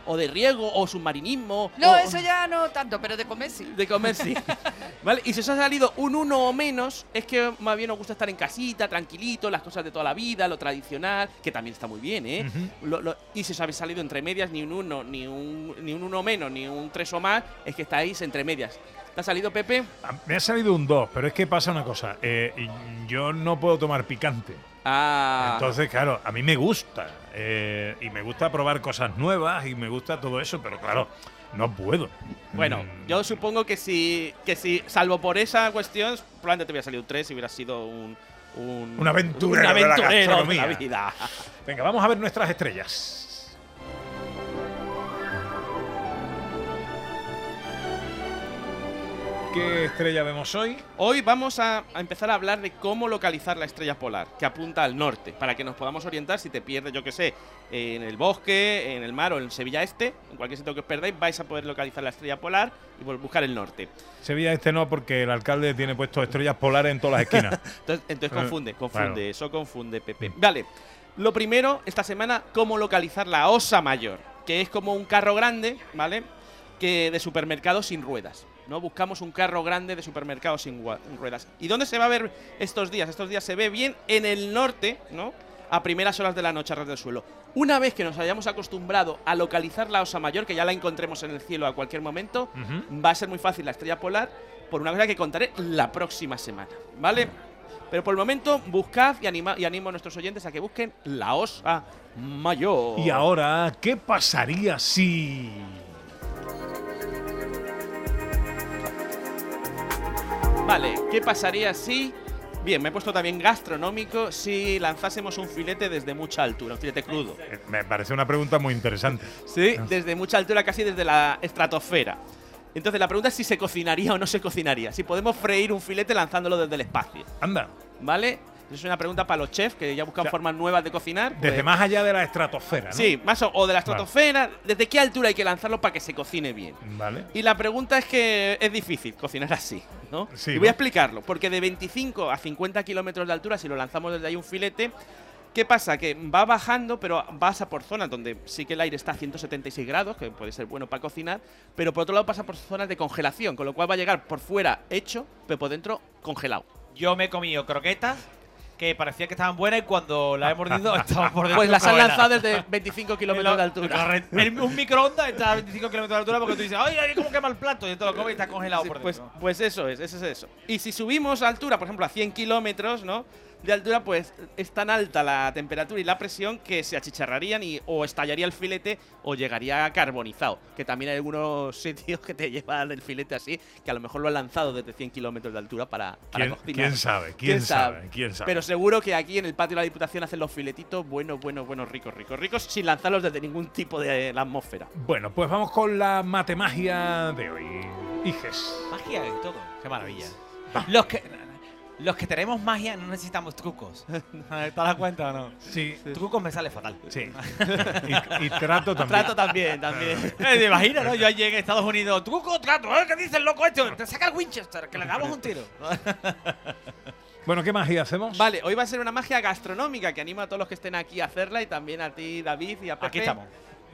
o de riego o submarinismo. No, o- eso ya no tanto, pero de comer sí. De comer, sí. ¿Vale? Y si os ha salido un uno o menos, es que más bien os gusta estar en casita, tranquilito, las cosas de toda la vida, lo tradicional, que también está muy bien, ¿eh? Lo- lo- y si os habéis salido entre medias, ni un uno, ni un, ni un uno menos, ni un tres o más, es que estáis entre medias. ¿Te ha salido, Pepe? Me ha salido un 2, pero es que pasa una cosa. eh, yo no puedo tomar picante. Ah. Entonces, claro, a mí me gusta. eh, y me gusta probar cosas nuevas y me gusta todo eso, pero claro, no puedo. Bueno, Mm, yo supongo que si, que si, salvo por esa cuestión, probablemente te hubiera salido un 3 si hubiera sido un. Un, Un aventurero un de la aventurero de la vida. Venga, vamos a ver nuestras estrellas. ¿Qué estrella vemos hoy? Hoy vamos a, a empezar a hablar de cómo localizar la estrella polar, que apunta al norte, para que nos podamos orientar si te pierdes, yo que sé, en el bosque, en el mar o en Sevilla Este, en cualquier sitio que os perdáis, vais a poder localizar la estrella polar y buscar el norte. Sevilla este no, porque el alcalde tiene puesto estrellas polares en todas las esquinas. Entonces, entonces Eh, confunde, confunde, eso confunde, Pepe. Vale, lo primero, esta semana, cómo localizar la osa mayor, que es como un carro grande, ¿vale? Que de supermercado sin ruedas. ¿No? Buscamos un carro grande de supermercado sin ruedas. ¿Y dónde se va a ver estos días? Estos días se ve bien en el norte, ¿no? A primeras horas de la noche a ras del suelo. Una vez que nos hayamos acostumbrado a localizar la osa mayor, que ya la encontremos en el cielo a cualquier momento, va a ser muy fácil la estrella polar por una cosa que contaré la próxima semana, ¿vale? Pero por el momento, buscad y, anima, y animo a nuestros oyentes a que busquen la osa mayor. Y ahora, ¿qué pasaría si... Vale, ¿qué pasaría si... Bien, me he puesto también gastronómico si lanzásemos un filete desde mucha altura, un filete crudo. Me parece una pregunta muy interesante. Sí, desde mucha altura, casi desde la estratosfera. Entonces la pregunta es si se cocinaría o no se cocinaría. Si podemos freír un filete lanzándolo desde el espacio. Anda. ¿Vale? Es una pregunta para los chefs que ya buscan formas nuevas de cocinar. Desde pues- más allá de la estratosfera, ¿no? Sí, más o, o de la Vale. estratosfera. ¿Desde qué altura hay que lanzarlo para que se cocine bien? Vale. Y la pregunta es que es difícil cocinar así, ¿no? Sí, y voy a explicarlo, porque de 25 a 50 kilómetros de altura, si lo lanzamos desde ahí un filete, ¿qué pasa? Que va bajando, pero pasa por zonas donde sí que el aire está a 176 grados, que puede ser bueno para cocinar, pero por otro lado pasa por zonas de congelación, con lo cual va a llegar por fuera hecho, pero por dentro congelado. Yo me he comido croquetas que parecía que estaban buenas y cuando las he mordido estaban por dentro. Pues las han lanzado desde 25 kilómetros de altura. En un microondas está a 25 kilómetros de altura porque tú dices, ¡ay, ay, cómo quema el plato! Y te lo comes y está congelado por Pues, dentro. pues eso es, eso es eso. Y si subimos a altura, por ejemplo, a 100 kilómetros, ¿no? De altura, pues es tan alta la temperatura y la presión que se achicharrarían y o estallaría el filete o llegaría carbonizado. Que también hay algunos sitios que te llevan el filete así, que a lo mejor lo han lanzado desde 100 kilómetros de altura para, para ¿Quién- cocinar. quién sabe? ¿Quién sabe? ¿Quién sabe? Pero seguro que aquí en el patio de la Diputación hacen los filetitos buenos, buenos, buenos, ricos, ricos, ricos, sin lanzarlos desde ningún tipo de la atmósfera. Bueno, pues vamos con la matemagia de hoy. Hijes. Magia y todo. Qué maravilla. Los que, los que tenemos magia no necesitamos trucos. ¿Te das cuenta o no? Sí. Trucos me sale fatal. Sí. y, y trato también. Trato también, también. Eh, ¿Te imaginas, no? Yo allí en Estados Unidos, truco, trato, ¿eh? ¿Qué dice el loco este? Te saca el Winchester, que le damos un tiro. Bueno, ¿qué magia hacemos? Vale, hoy va a ser una magia gastronómica que anima a todos los que estén aquí a hacerla y también a ti, David, y a Pepe. Aquí estamos.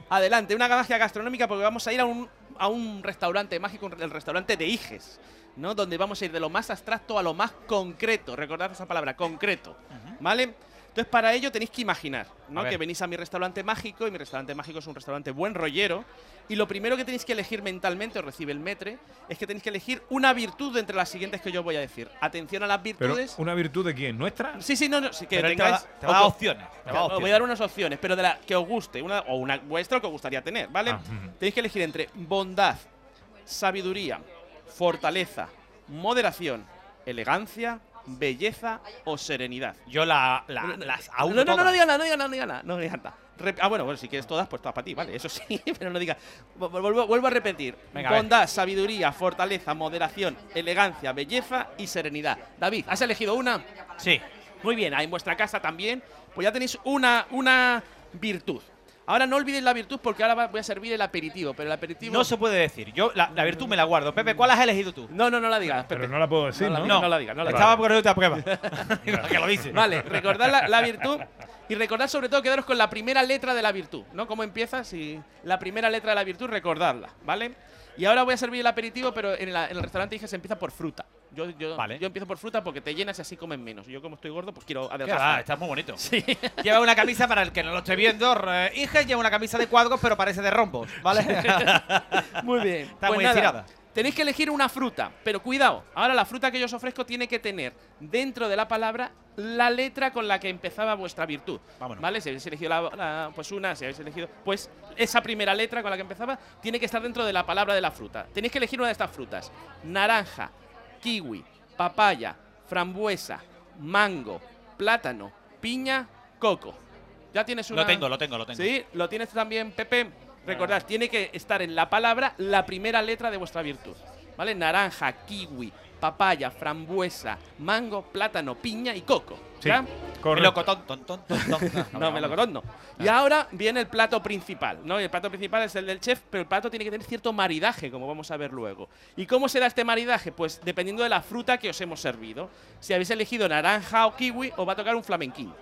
Adelante, una magia gastronómica porque vamos a ir a un, a un restaurante mágico, el restaurante de Iges, ¿no? Donde vamos a ir de lo más abstracto a lo más concreto. Recordad esa palabra, concreto. ¿Vale? Entonces, para ello tenéis que imaginar, ¿no? Que venís a mi restaurante mágico y mi restaurante mágico es un restaurante buen rollero. Y lo primero que tenéis que elegir mentalmente, os recibe el metre, es que tenéis que elegir una virtud de entre las siguientes que yo voy a decir. Atención a las Pero, virtudes. ¿una virtud de quién? ¿Nuestra? Sí, sí, no, no, sí, que Pero te va tengáis. te va opciones, te va Os voy a dar unas opciones, pero de la que os guste, una, o una vuestra o que os gustaría tener, ¿vale? Ah. Tenéis que elegir entre bondad, sabiduría, fortaleza, moderación, elegancia, belleza o serenidad. Yo la, la- las No, auno no, no, no, digas nada, no digas nada, no digas nada, no digas nada. Ah, bueno, bueno, si quieres todas, pues todas para ti, vale, eso sí, pero no digas. Vu- Vuelvo, vuelvo a repetir. Venga, a. Bondad, sabiduría, fortaleza, moderación, elegancia, belleza y serenidad. David, ¿has elegido una? Sí. Muy bien, ahí en vuestra casa también. Pues ya tenéis una, una virtud. Ahora no olvidéis la virtud porque ahora voy a servir el aperitivo, pero el aperitivo... No se puede decir. Yo la, la virtud me la guardo. Pepe, ¿cuál has elegido tú? No, no, no la digas, Pepe. Pero no la puedo decir, No, ¿no? la- no la digas, no la Estaba poniéndote a prueba. que lo dice. Vale, recordad la, la virtud y recordad sobre todo quedaros con la primera letra de la virtud, ¿no? ¿Cómo empiezas? Y la primera letra de la virtud, recordadla, ¿vale? Y ahora voy a servir el aperitivo, pero en, la- en el restaurante dije se empieza por fruta. Yo, yo, Vale. yo empiezo por fruta porque te llenas y así comen menos. Yo como estoy gordo, pues quiero adelgazar. está muy bonito. Sí. Lleva una camisa, para el que no lo esté viendo, Iges lleva una camisa de cuadros, pero parece de rombos, ¿vale? Muy bien. Está Pues muy nada, estirada. Tenéis que elegir una fruta, pero cuidado. Ahora la fruta que yo os ofrezco tiene que tener dentro de la palabra la letra con la que empezaba vuestra virtud. Vámonos. ¿Vale? Si habéis elegido la, la- pues una, si habéis elegido, pues esa primera letra con la que empezaba tiene que estar dentro de la palabra de la fruta. Tenéis que elegir una de estas frutas: naranja, kiwi, papaya, frambuesa, mango, plátano, piña, coco. Ya tienes una. Lo tengo, lo tengo, lo tengo. Sí, lo tienes también, Pepe. Recordad, tiene que estar en la palabra la primera letra de vuestra virtud. ¿Vale? Naranja, kiwi, papaya, frambuesa, mango, plátano, piña y coco. Sí. Melocotón, ton, ton, ton, ton. No, melocotón no. Y ahora viene el plato principal, ¿no? Y el plato principal es el del chef, pero el plato tiene que tener cierto maridaje, como vamos a ver luego. ¿Y cómo será este maridaje? Pues dependiendo de la fruta que os hemos servido. Si habéis elegido naranja o kiwi, os va a tocar un flamenquín.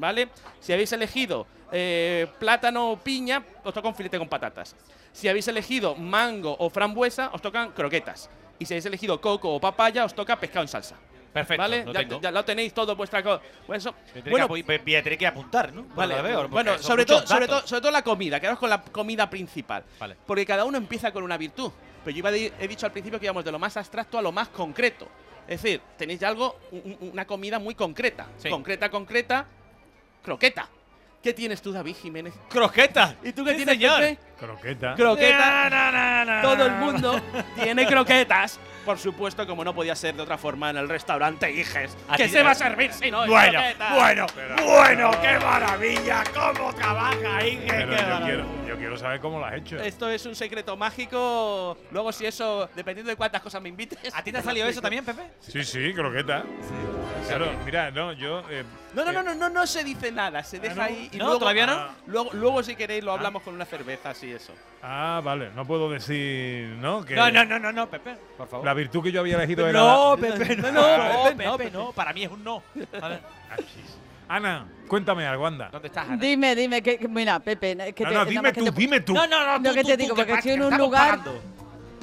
¿Vale? Si habéis elegido eh, plátano o piña, os toca un filete con patatas. Si habéis elegido mango o frambuesa, os tocan croquetas. Y si habéis elegido coco o papaya, os toca pescado en salsa. Perfecto, ¿Vale? lo ya, tengo. ya lo tenéis todo vuestra co- pues eso. Bueno, me- me tiene que apuntar, ¿no? Vale, lo veo, bueno, sobre todo, sobre, todo, sobre todo la comida, quedaos con la comida principal. Vale. Porque cada uno empieza con una virtud. Pero yo iba de- he dicho al principio que íbamos de lo más abstracto a lo más concreto. Es decir, tenéis ya algo, un- un- una comida muy concreta. Sí. Concreta, concreta, croqueta. ¿Qué tienes tú, David Jiménez? ¡Croqueta! ¿Y tú qué Sí, tienes, señor. Pepe? Croqueta. Croqueta. Na, na, na, na. Todo el mundo tiene croquetas. Por supuesto, como no podía ser de otra forma en el restaurante Iges. ¿Qué se va a servir si no es Bueno, croquetas? bueno, bueno, qué maravilla, cómo trabaja Iges. Pero qué yo quiero, yo quiero saber cómo lo has hecho. Esto es un secreto mágico. Luego, si eso, dependiendo de cuántas cosas me invites. ¿A ti te ha salido eso también, Pepe? Sí, sí, croqueta. Claro, mira, no, yo. eh, No, no, eh, no, no, no, no se dice nada, se deja no? ahí y No, luego, ¿todavía no? Ah. luego, luego si queréis lo hablamos con una cerveza, eso. Ah, vale, no puedo decir, ¿no? Que No, no, no, no, no, Pepe, por favor. La virtud que yo había elegido era. no, la- Pepe, no, Ah, no, Pepe, Pepe, no, Pepe, no, para mí es un no. Vale. Ana, cuéntame algo, anda. ¿Dónde estás, Ana? Dime, dime, que, mira, Pepe, que No, te- no, dime más que tú, te- dime tú. No, no, no, No, tú, que tú, te tú, digo, que porque estoy en un lugar pagando.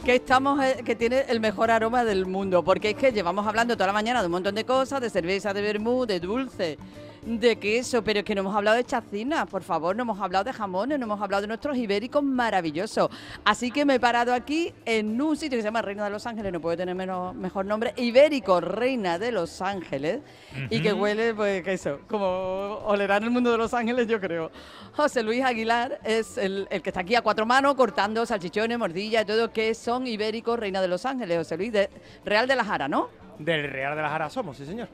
que estamos eh, que tiene el mejor aroma del mundo, porque es que llevamos hablando toda la mañana de un montón de cosas, de cerveza, de vermú, de dulce, de queso, pero es que no hemos hablado de chacinas, por favor, no hemos hablado de jamones, no hemos hablado de nuestros ibéricos maravillosos. Así que me he parado aquí en un sitio que se llama Reina de Los Ángeles, no puede tener menos, mejor nombre, Ibérico Reina de Los Ángeles, y que huele, pues, que eso, como olerá en el mundo de Los Ángeles, yo creo. José Luis Aguilar es el, el que está aquí a cuatro manos cortando salchichones, mordillas y todo, que son ibéricos Reina de Los Ángeles. José Luis, de Real de la Jara, ¿no? Del Real de la Jara somos, sí señor.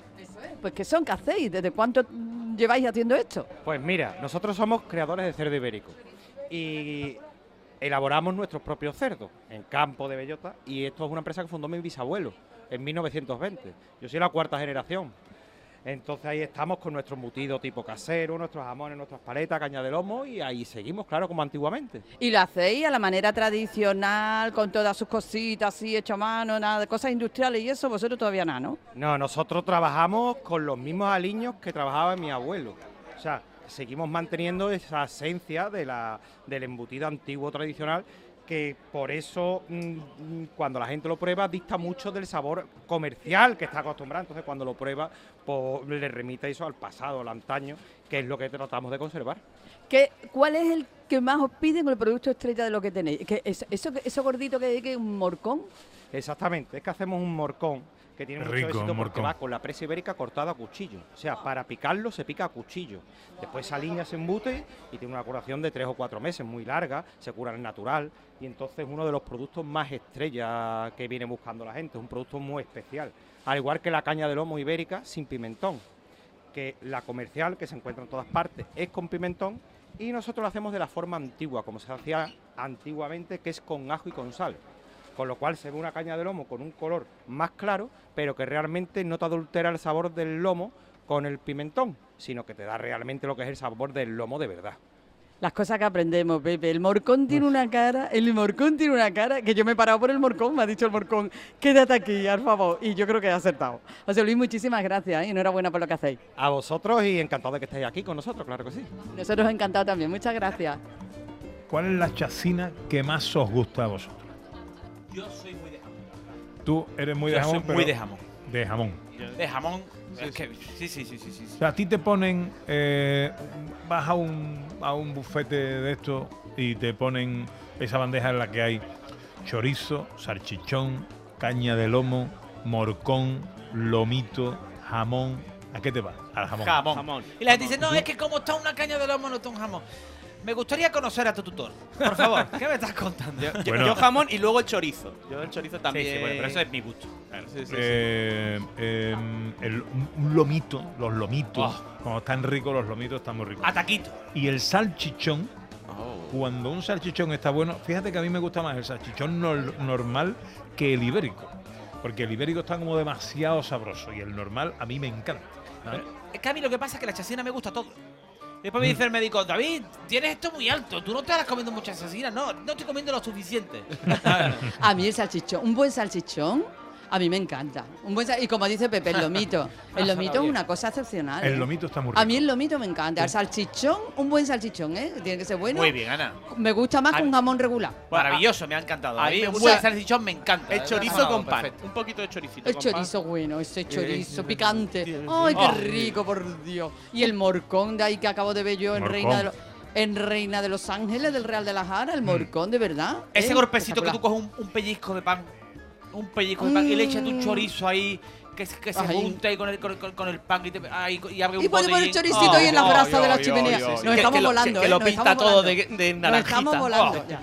Pues ¿qué son? ¿Qué hacéis? ¿Desde cuánto lleváis haciendo esto? Pues mira, nosotros somos creadores de cerdo ibérico y elaboramos nuestros propios cerdos en campo de bellota y esto es una empresa que fundó mi bisabuelo en 1920. Yo soy la cuarta generación. Entonces ahí estamos con nuestro embutido tipo casero, nuestros jamones, nuestras paletas, caña de lomo y ahí seguimos, claro, como antiguamente. ¿Y lo hacéis a la manera tradicional, con todas sus cositas así, hecho a mano, nada de cosas industriales y eso? Vosotros todavía nada, ¿no? No, nosotros trabajamos con los mismos aliños que trabajaba mi abuelo. O sea, seguimos manteniendo esa esencia de la, del embutido antiguo tradicional que por eso mm, cuando la gente lo prueba dista mucho del sabor comercial que está acostumbrado. Entonces cuando lo prueba pues, le remite eso al pasado, al antaño, que es lo que tratamos de conservar. ¿Qué, ¿Cuál es el que más os piden con el producto estrella de lo que tenéis? ¿Que eso, eso, eso gordito que que es un morcón? Exactamente, es que hacemos un morcón que tiene mucho Rico, éxito porque morcón. va con la presa ibérica cortada a cuchillo. O sea, para picarlo se pica a cuchillo. Después esa línea se embute y tiene una curación de tres o cuatro meses, muy larga, se cura en natural y entonces es uno de los productos más estrella que viene buscando la gente, es un producto muy especial. Al igual que la caña de lomo ibérica sin pimentón, que la comercial que se encuentra en todas partes es con pimentón y nosotros lo hacemos de la forma antigua, como se hacía antiguamente, que es con ajo y con sal. Con lo cual se ve una caña de lomo con un color más claro, pero que realmente no te adultera el sabor del lomo con el pimentón, sino que te da realmente lo que es el sabor del lomo de verdad. Las cosas que aprendemos, Pepe. El morcón tiene una cara, el morcón tiene una cara, que yo me he parado por el morcón, me ha dicho el morcón, quédate aquí, por favor. Y yo creo que he acertado. José Luis, muchísimas gracias ¿eh? y enhorabuena por lo que hacéis. A vosotros y encantado de que estéis aquí con nosotros, claro que sí. Nosotros encantados también, muchas gracias. ¿Cuál es la chacina que más os gusta a vosotros? Yo soy muy de jamón. Tú eres muy Yo de soy jamón. muy de jamón. De jamón. De jamón. es que- sí, sí, sí, sí, sí. O sea, a ti te ponen, eh, vas a un, a un bufete de esto y te ponen esa bandeja en la que hay chorizo, salchichón, caña de lomo, morcón, lomito, jamón. ¿A qué te vas? Al jamón. Jamón. Y la gente dice, no, es que como está una caña de lomo, no está un jamón. Me gustaría conocer a tu tutor. Por favor, ¿qué me estás contando? Yo, yo- Bueno. yo jamón y luego el chorizo. Yo el chorizo también. Sí, sí, bueno, pero eso es mi gusto. Claro, sí, sí, sí. Eh, eh, el- un- lomito, los lomitos, Oh. cuando están ricos los lomitos están muy ricos. A taquito. Y el salchichón, Oh. cuando un salchichón está bueno, fíjate que a mí me gusta más el salchichón nor- normal que el ibérico. Porque el ibérico está como demasiado sabroso y el normal a mí me encanta. Es que a mí lo que pasa es que la chacina me gusta todo. Después me dice el médico, David, tienes esto muy alto, tú no te estás comiendo mucha chacina. No, no estoy comiendo lo suficiente. A mí el salchichón, un buen salchichón, a mí me encanta. Un buen y como dice Pepe, el lomito. El lomito es una cosa excepcional. El ¿eh? lomito está muy A rico. mí el lomito me encanta. El salchichón, un buen salchichón, ¿eh? Tiene que ser bueno. Muy bien, Ana. Me gusta más que un jamón regular. Maravilloso, me ha encantado. a A mí me un gusta- buen salchichón me encanta. El chorizo con pan. Un poquito de choricito. El con pan. chorizo bueno, ese chorizo sí, picante. sí, sí. Ay, qué Oh. rico, por Dios. Y el morcón de ahí que acabo de ver yo en Morcón. Reina de, lo- en Reina de los Ángeles del Real de la Jara, el morcón de verdad. Ese ¿eh? golpecito que tú Espectacular. coges un, un pellizco de pan, un pellizco de pan, y le echas un Mm. chorizo ahí, que, se- que se Ahí. junta ahí con el, con, con- con el pan y, te, ahí, y abre un Y pone botellín. el choricito ahí en la Oh, brasa de la chimenea. Nos estamos volando, que ¿eh? lo pinta estamos todo volando. de, de Nos estamos volando. Oh. ya.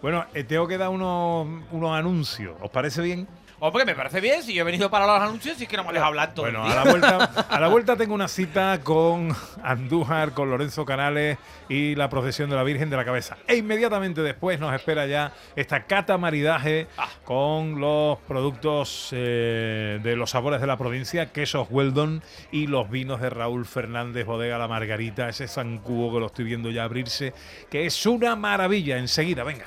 Bueno, eh, tengo que dar unos, unos anuncios. ¿Os parece bien? Hombre, me parece bien. Si yo he venido para los anuncios, y es que no me deja hablar todo Bueno, el a día. la, vuelta, a la vuelta tengo una cita con Andújar, con Lorenzo Canales y la procesión de la Virgen de la Cabeza. E inmediatamente después nos espera ya esta cata maridaje con los productos eh, de los sabores de la provincia, quesos Weldon y los vinos de Raúl Fernández Bodega La Margarita, ese zancubo que lo estoy viendo ya abrirse, que es una maravilla. Enseguida, venga.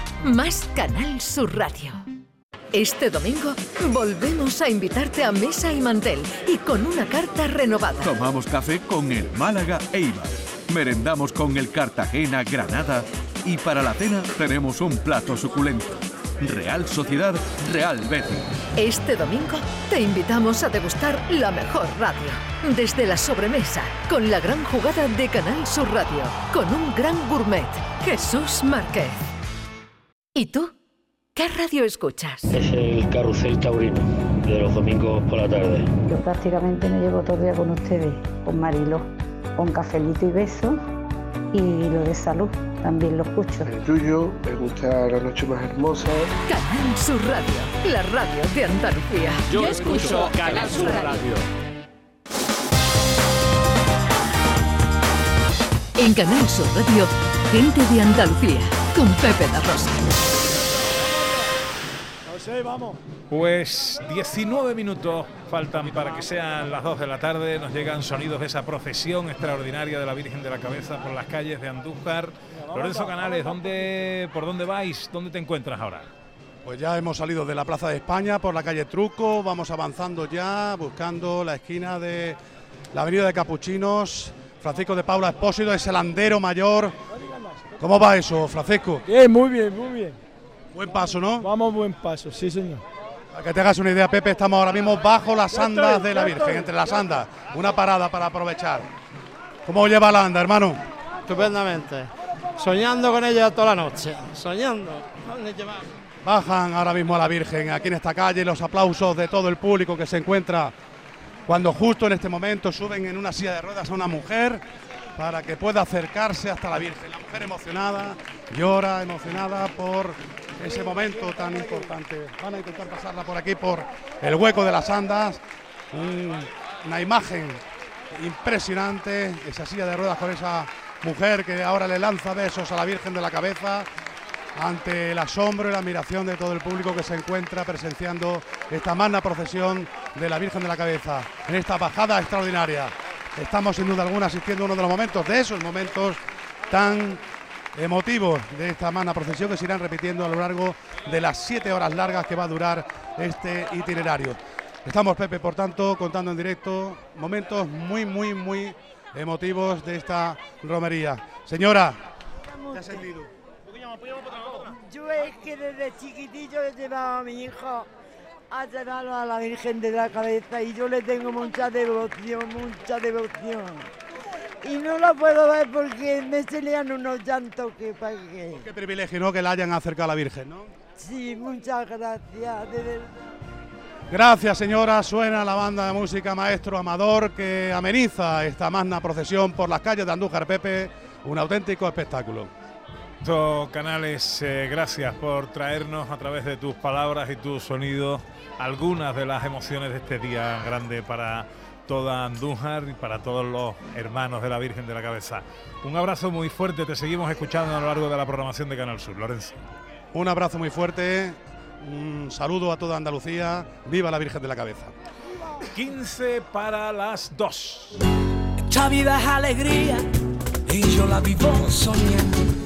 más Canal Sur Radio. Este domingo volvemos a invitarte a mesa y mantel y con una carta renovada. Tomamos café con el Málaga Eibar. Merendamos con el Cartagena Granada. Y para la cena tenemos un plato suculento. Real Sociedad, Real Betis. Este domingo te invitamos a degustar la mejor radio. Desde la sobremesa, con la gran jugada de Canal Sur Radio, con un gran gourmet, Jesús Márquez. ¿Y tú? ¿Qué radio escuchas? Es el carrusel taurino de los domingos por la tarde. Yo prácticamente me llevo todo el día con ustedes, con Marilo, con cafelito y beso y lo de salud también lo escucho. El tuyo, me gusta la noche más hermosa. Canal Sur Radio, la radio de Andalucía. Yo escucho Canal Sur Radio. En Canal Sur Radio, gente de Andalucía, con Pepe da Rosa. vamos. Pues 19 minutos faltan para que sean las 2 de la tarde. Nos llegan sonidos de esa procesión extraordinaria de la Virgen de la Cabeza por las calles de Andújar. Lorenzo Canales, ¿dónde, ¿por dónde vais? ¿Dónde te encuentras ahora? Pues ya hemos salido de la Plaza de España por la calle Truco, vamos avanzando ya, buscando la esquina de la Avenida de Capuchinos. Francisco de Paula Espósito es el andero mayor. ¿Cómo va eso, Francisco? Bien, muy bien, muy bien. Buen paso, ¿no? Vamos, buen paso, sí, señor. Para que te hagas una idea, Pepe, estamos ahora mismo bajo las andas de la Virgen, entre las andas. Una parada para aprovechar. ¿Cómo lleva la anda, hermano? Estupendamente. Soñando con ella toda la noche. Soñando. Bajan ahora mismo a la Virgen aquí en esta calle, los aplausos de todo el público que se encuentra cuando justo en este momento suben en una silla de ruedas a una mujer para que pueda acercarse hasta la Virgen. La mujer emocionada, llora, emocionada por ese momento tan importante. Van a intentar pasarla por aquí, por el hueco de las andas. Un- una imagen impresionante, esa silla de ruedas con esa mujer que ahora le lanza besos a la Virgen de la cabeza ante el asombro y la admiración de todo el público que se encuentra presenciando esta magna procesión de la Virgen de la Cabeza en esta bajada extraordinaria. Estamos sin duda alguna asistiendo a uno de los momentos, de esos momentos tan emotivos de esta magna procesión que se irán repitiendo a lo largo de las siete horas largas que va a durar este itinerario. Estamos, Pepe, por tanto, contando en directo momentos muy, muy, muy emotivos de esta romería. Señora, ¿qué ha sentido? Yo es que desde chiquitillo he llevado a mi hijo a llevarlo a la Virgen de la Cabeza y yo le tengo mucha devoción, mucha devoción. Y no la puedo ver porque me salían unos llantos que pagué. Qué privilegio, ¿no? Que la hayan acercado a la Virgen, ¿no? Sí, muchas gracias, de verdad. Gracias, señora. Suena la banda de música Maestro Amador que ameniza esta magna procesión por las calles de Andújar Pepe. Un auténtico espectáculo. Canales, eh, gracias por traernos a través de tus palabras y tus sonidos algunas de las emociones de este día grande para toda Andújar y para todos los hermanos de la Virgen de la Cabeza. Un abrazo muy fuerte, te seguimos escuchando a lo largo de la programación de Canal Sur, Lorenzo. Un abrazo muy fuerte. Un saludo a toda Andalucía. Viva la Virgen de la Cabeza. 15 para las 2. Esta vida es alegría y yo la vivo soñando.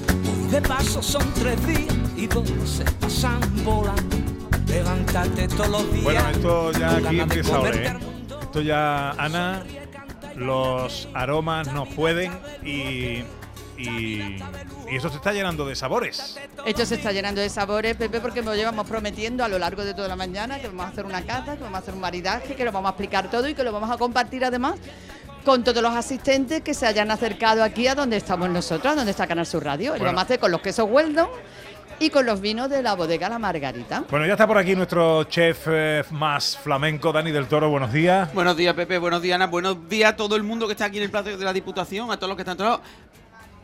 De paso son tres días y dos se pasan volando. Levantarte todos los días. Bueno, esto ya aquí empieza a comerte oler. ¿eh? Esto ya, Ana, los aromas nos pueden y y, y eso se está llenando de sabores. Esto se está llenando de sabores, Pepe, porque nos llevamos prometiendo a lo largo de toda la mañana que vamos a hacer una cata, que vamos a hacer un maridaje, que lo vamos a explicar todo y que lo vamos a compartir además con todos los asistentes que se hayan acercado aquí a donde estamos nosotros, a donde está Canal Sur Radio. Y lo Bueno. vamos a hacer con los quesos Weldon y con los vinos de la bodega La Margarita. Bueno, ya está por aquí nuestro chef eh, más flamenco, Dani del Toro. Buenos días. Buenos días, Pepe. Buenos días, Ana. Buenos días a todo el mundo que está aquí en el plato de la Diputación, a todos los que están todos.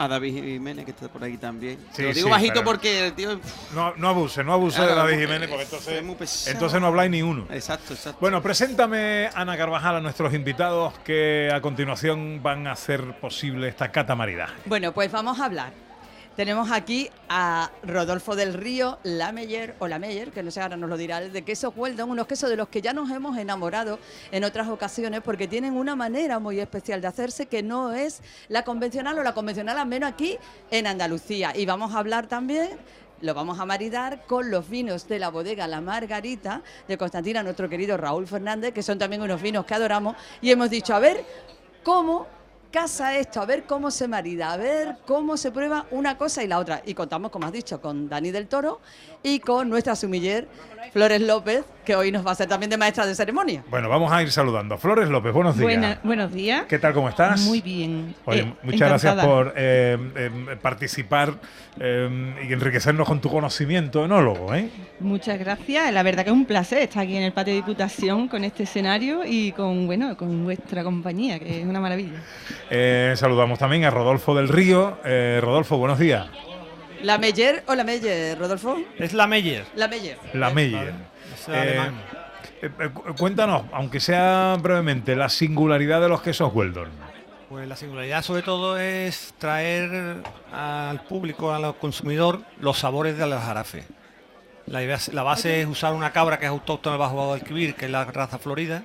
A David Jiménez, que está por aquí también. Sí, lo digo sí, bajito pero- porque el tío. No, no abuse, no abuse Claro, de David Jiménez, porque es muy entonces, pesado. entonces no habláis ni uno. Exacto, exacto. Bueno, preséntame, Ana Carvajal, a nuestros invitados que a continuación van a hacer posible esta catamaridad. Bueno, pues vamos a hablar. Tenemos aquí a Rodolfo del Río Lameyer, o Lameyer, que no sé, ahora nos lo dirá, de quesos Weldon, unos quesos de los que ya nos hemos enamorado en otras ocasiones porque tienen una manera muy especial de hacerse que no es la convencional o la convencional, al menos aquí en Andalucía. Y vamos a hablar también lo vamos a maridar con los vinos de la bodega La Margarita de Constantina, nuestro querido Raúl Fernández, que son también unos vinos que adoramos. Y hemos dicho, a ver cómo casa esto, a ver cómo se marida, a ver cómo se prueba una cosa y la otra. Y contamos, como has dicho, con Dani del Toro y con nuestra sumiller Flores López, que hoy nos va a ser también de maestra de ceremonia. Bueno, vamos a ir saludando. Flores López, buenos días. Buena- buenos días. ¿Qué tal, cómo estás? Muy bien. Oye, Eh, muchas gracias por eh, eh, participar eh, y enriquecernos con tu conocimiento enólogo. ¿eh? Muchas gracias. La verdad que es un placer estar aquí en el patio de Diputación con este escenario y con bueno con vuestra compañía, que es una maravilla. Eh, saludamos también a Rodolfo del Río. Eh, Rodolfo, buenos días. ¿La Meyer o la Meyer, Rodolfo? Es la Meyer. La Meyer. La Meyer. Eh, eh, cu- cuéntanos, aunque sea brevemente, la singularidad de los quesos Weldon. Pues la singularidad sobre todo es traer al público, al consumidor, los sabores del jarafe. La, idea es- la base es usar una cabra que es autóctona Bajo Guadalquivir, que es la raza florida,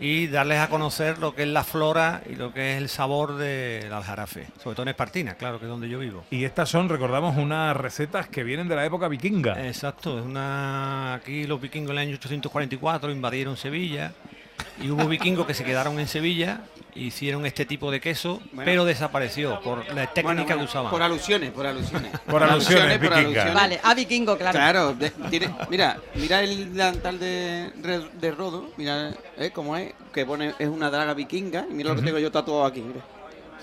y darles a conocer lo que es la flora y lo que es el sabor del aljarafe, sobre todo en Espartina, claro, que es donde yo vivo. Y estas son, recordamos, unas recetas que vienen de la época vikinga. Exacto, es una aquí los vikingos en el año 844 invadieron Sevilla y hubo vikingos que se quedaron en Sevilla e hicieron este tipo de queso, Bueno. pero desapareció por la técnica Bueno, bueno, que usaban. Por alusiones, por alusiones. Por alusiones, por alusiones. Vale, a vikingo, claro. Claro, de- tiene- mira, mira el delantal de, de Rodo, mira ¿eh? cómo es, que pone, es una draga vikinga, y mira lo que tengo yo tatuado aquí, mira.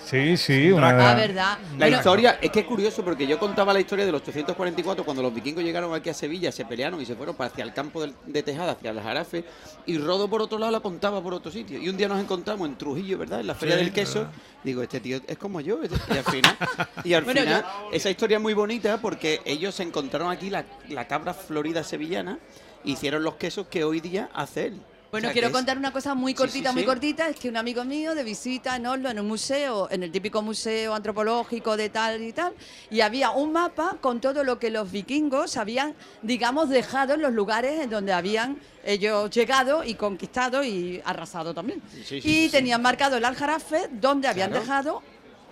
Sí, sí, una. Ah, verdad. La Bueno, historia, es que es curioso porque yo contaba la historia de los 844 cuando los vikingos llegaron aquí a Sevilla, se pelearon y se fueron para hacia el campo del- de Tejada, hacia el Jarafe, y Rodo por otro lado la contaba por otro sitio. Y un día nos encontramos en Trujillo, ¿verdad? En la Feria Sí, del Queso. verdad. Digo, este tío es como yo. este- Y al final, y al Bueno, final esa historia es muy bonita porque ellos se encontraron aquí la, la cabra florida sevillana, hicieron los quesos que hoy día hace él. Bueno, O sea, quiero es- contar una cosa muy cortita, sí, muy sí. cortita. Es que un amigo mío de visita en Oslo, en un museo, en el típico museo antropológico de tal y tal, y había un mapa con todo lo que los vikingos habían, digamos, dejado en los lugares en donde habían ellos llegado y conquistado y arrasado también. Y tenían marcado el aljarafe donde habían Claro. dejado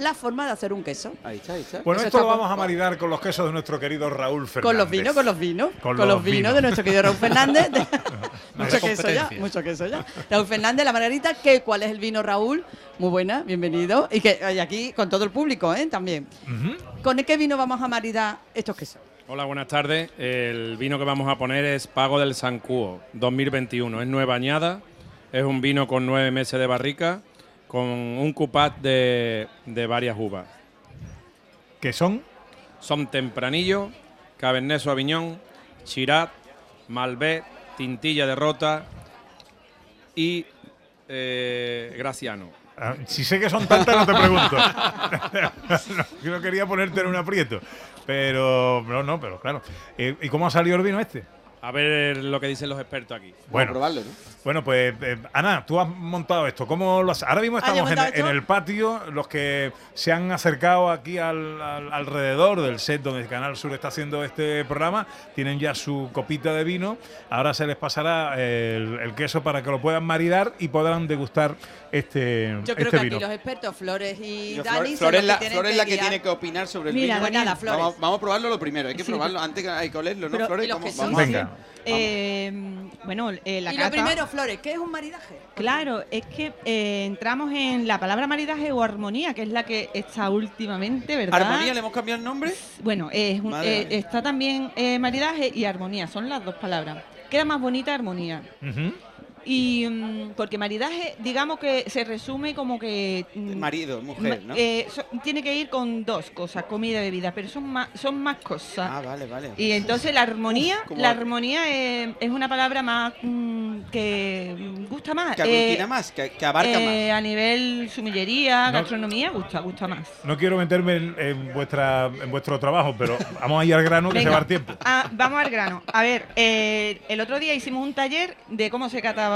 la forma de hacer un queso. Ahí está, ahí está. Bueno, Eso esto lo vamos a maridar con los quesos de nuestro querido Raúl Fernández. Con los vinos, con los vinos, Con con, los los vinos, vinos. de nuestro querido Raúl Fernández. De- No mucho queso ya, mucho queso ya. Raúl Fernández, la Margarita, ¿qué, ¿cuál es el vino, Raúl? Muy buena, bienvenido. Y que y aquí con todo el público, ¿eh? También. ¿Con qué vino vamos a maridar estos quesos? Hola, buenas tardes. El vino que vamos a poner es Pago del Sancuo 2021. Es nueva añada, es un vino con nueve meses de barrica, con un cupat de, de varias uvas. ¿Qué son? Son Tempranillo, Cabernet Sauvignon, Chirat, Malbec, Tintilla de Rota y eh, Graciano. Ah, Si sé que son tantas, no te pregunto. no, yo no quería ponerte en un aprieto. Pero, no, no, pero claro. Eh, ¿Y cómo ha salido el vino este? A ver lo que dicen los expertos aquí. Bueno, bueno, pues eh, Ana, tú has montado esto. ¿Cómo lo has? Ahora mismo Ah, ¿yo he estamos en, el patio. Los que se han acercado aquí al, al- alrededor del set donde el Canal Sur está haciendo este programa tienen ya su copita de vino. Ahora se les pasará el, el queso para que lo puedan maridar y podrán degustar este, Yo creo este que vino. aquí los expertos, Flores y Yo, Dani, Flor- son Flor es los la, que tienen Flor es la que tiene que opinar sobre el Mira, vino. pues nada, Flores. Vamos, vamos a probarlo lo primero, hay que Sí. probarlo antes que hay que olerlo, ¿no, Pero, Flores? ¿y los Vamos- vamos- Venga. Eh, bueno, eh, la y cata- lo primero, Flores, ¿qué es un maridaje? Claro, es que eh, entramos en la palabra maridaje o armonía, que es la que está últimamente, ¿verdad? ¿Armonía le hemos cambiado el nombre? Bueno, es un- eh, está también eh, maridaje y armonía, son las dos palabras. Queda más bonita armonía. Y mm, porque maridaje, digamos que se resume como que mm, Marido, mujer, ¿no? eh, so- tiene que ir con dos cosas, comida y bebida, pero son más, son más cosas. Ah, vale, vale. Y entonces la armonía, Uf, la armonía es una palabra más mm, que gusta más. Que aglutina Eh, más, que, que abarca eh, A nivel sumillería, No. gastronomía, gusta, gusta más. No quiero meterme en, en vuestra, en vuestro trabajo, pero vamos a ir al grano que se va el tiempo. Ah, vamos al grano. A ver, eh, el otro día hicimos un taller de cómo se cataba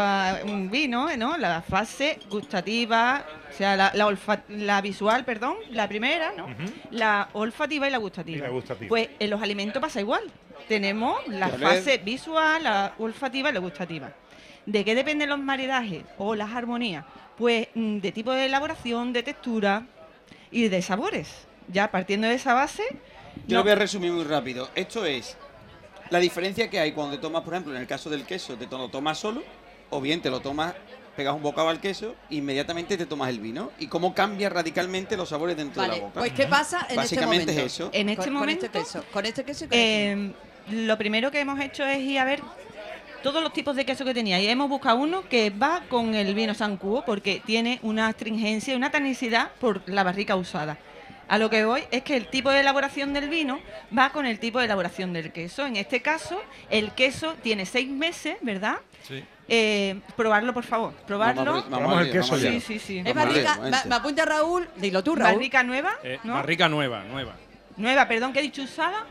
un vino, ¿no? La fase gustativa, o sea, la, la, olfa- la visual, perdón, la primera, ¿no? La olfativa y la gustativa. Y la gustativa. Pues en los alimentos pasa igual. Tenemos la fase visual, la olfativa y la gustativa. ¿De qué dependen los maridajes o las armonías? Pues mm, de tipo de elaboración, de textura y de sabores. Ya partiendo de esa base, Yo no- lo voy a resumir muy rápido. Esto es la diferencia que hay cuando te tomas, por ejemplo, en el caso del queso, te lo tomas solo, o bien te lo tomas, pegas un bocado al queso, e inmediatamente te tomas el vino. Y cómo cambia radicalmente los sabores dentro de la boca. pues ¿qué pasa en Básicamente este momento? es eso. En este con, momento, Con este queso, con este queso y con este. Eh, lo primero que hemos hecho es ir a ver todos los tipos de queso que tenía y hemos buscado uno que va con el vino San Cubo porque tiene una astringencia y una tanicidad por la barrica usada. A lo que voy es que el tipo de elaboración del vino va con el tipo de elaboración del queso. En este caso, el queso tiene seis meses, ¿verdad? Sí. Eh, probarlo, por favor. Probarlo. Vamos vamos. Sí, sí, sí. Es barrica, va- me apunta Raúl, dilo tú, Raúl. Barrica nueva, Eh, ¿no? Barrica nueva, nueva. Nueva, perdón, ¿qué he dicho usada?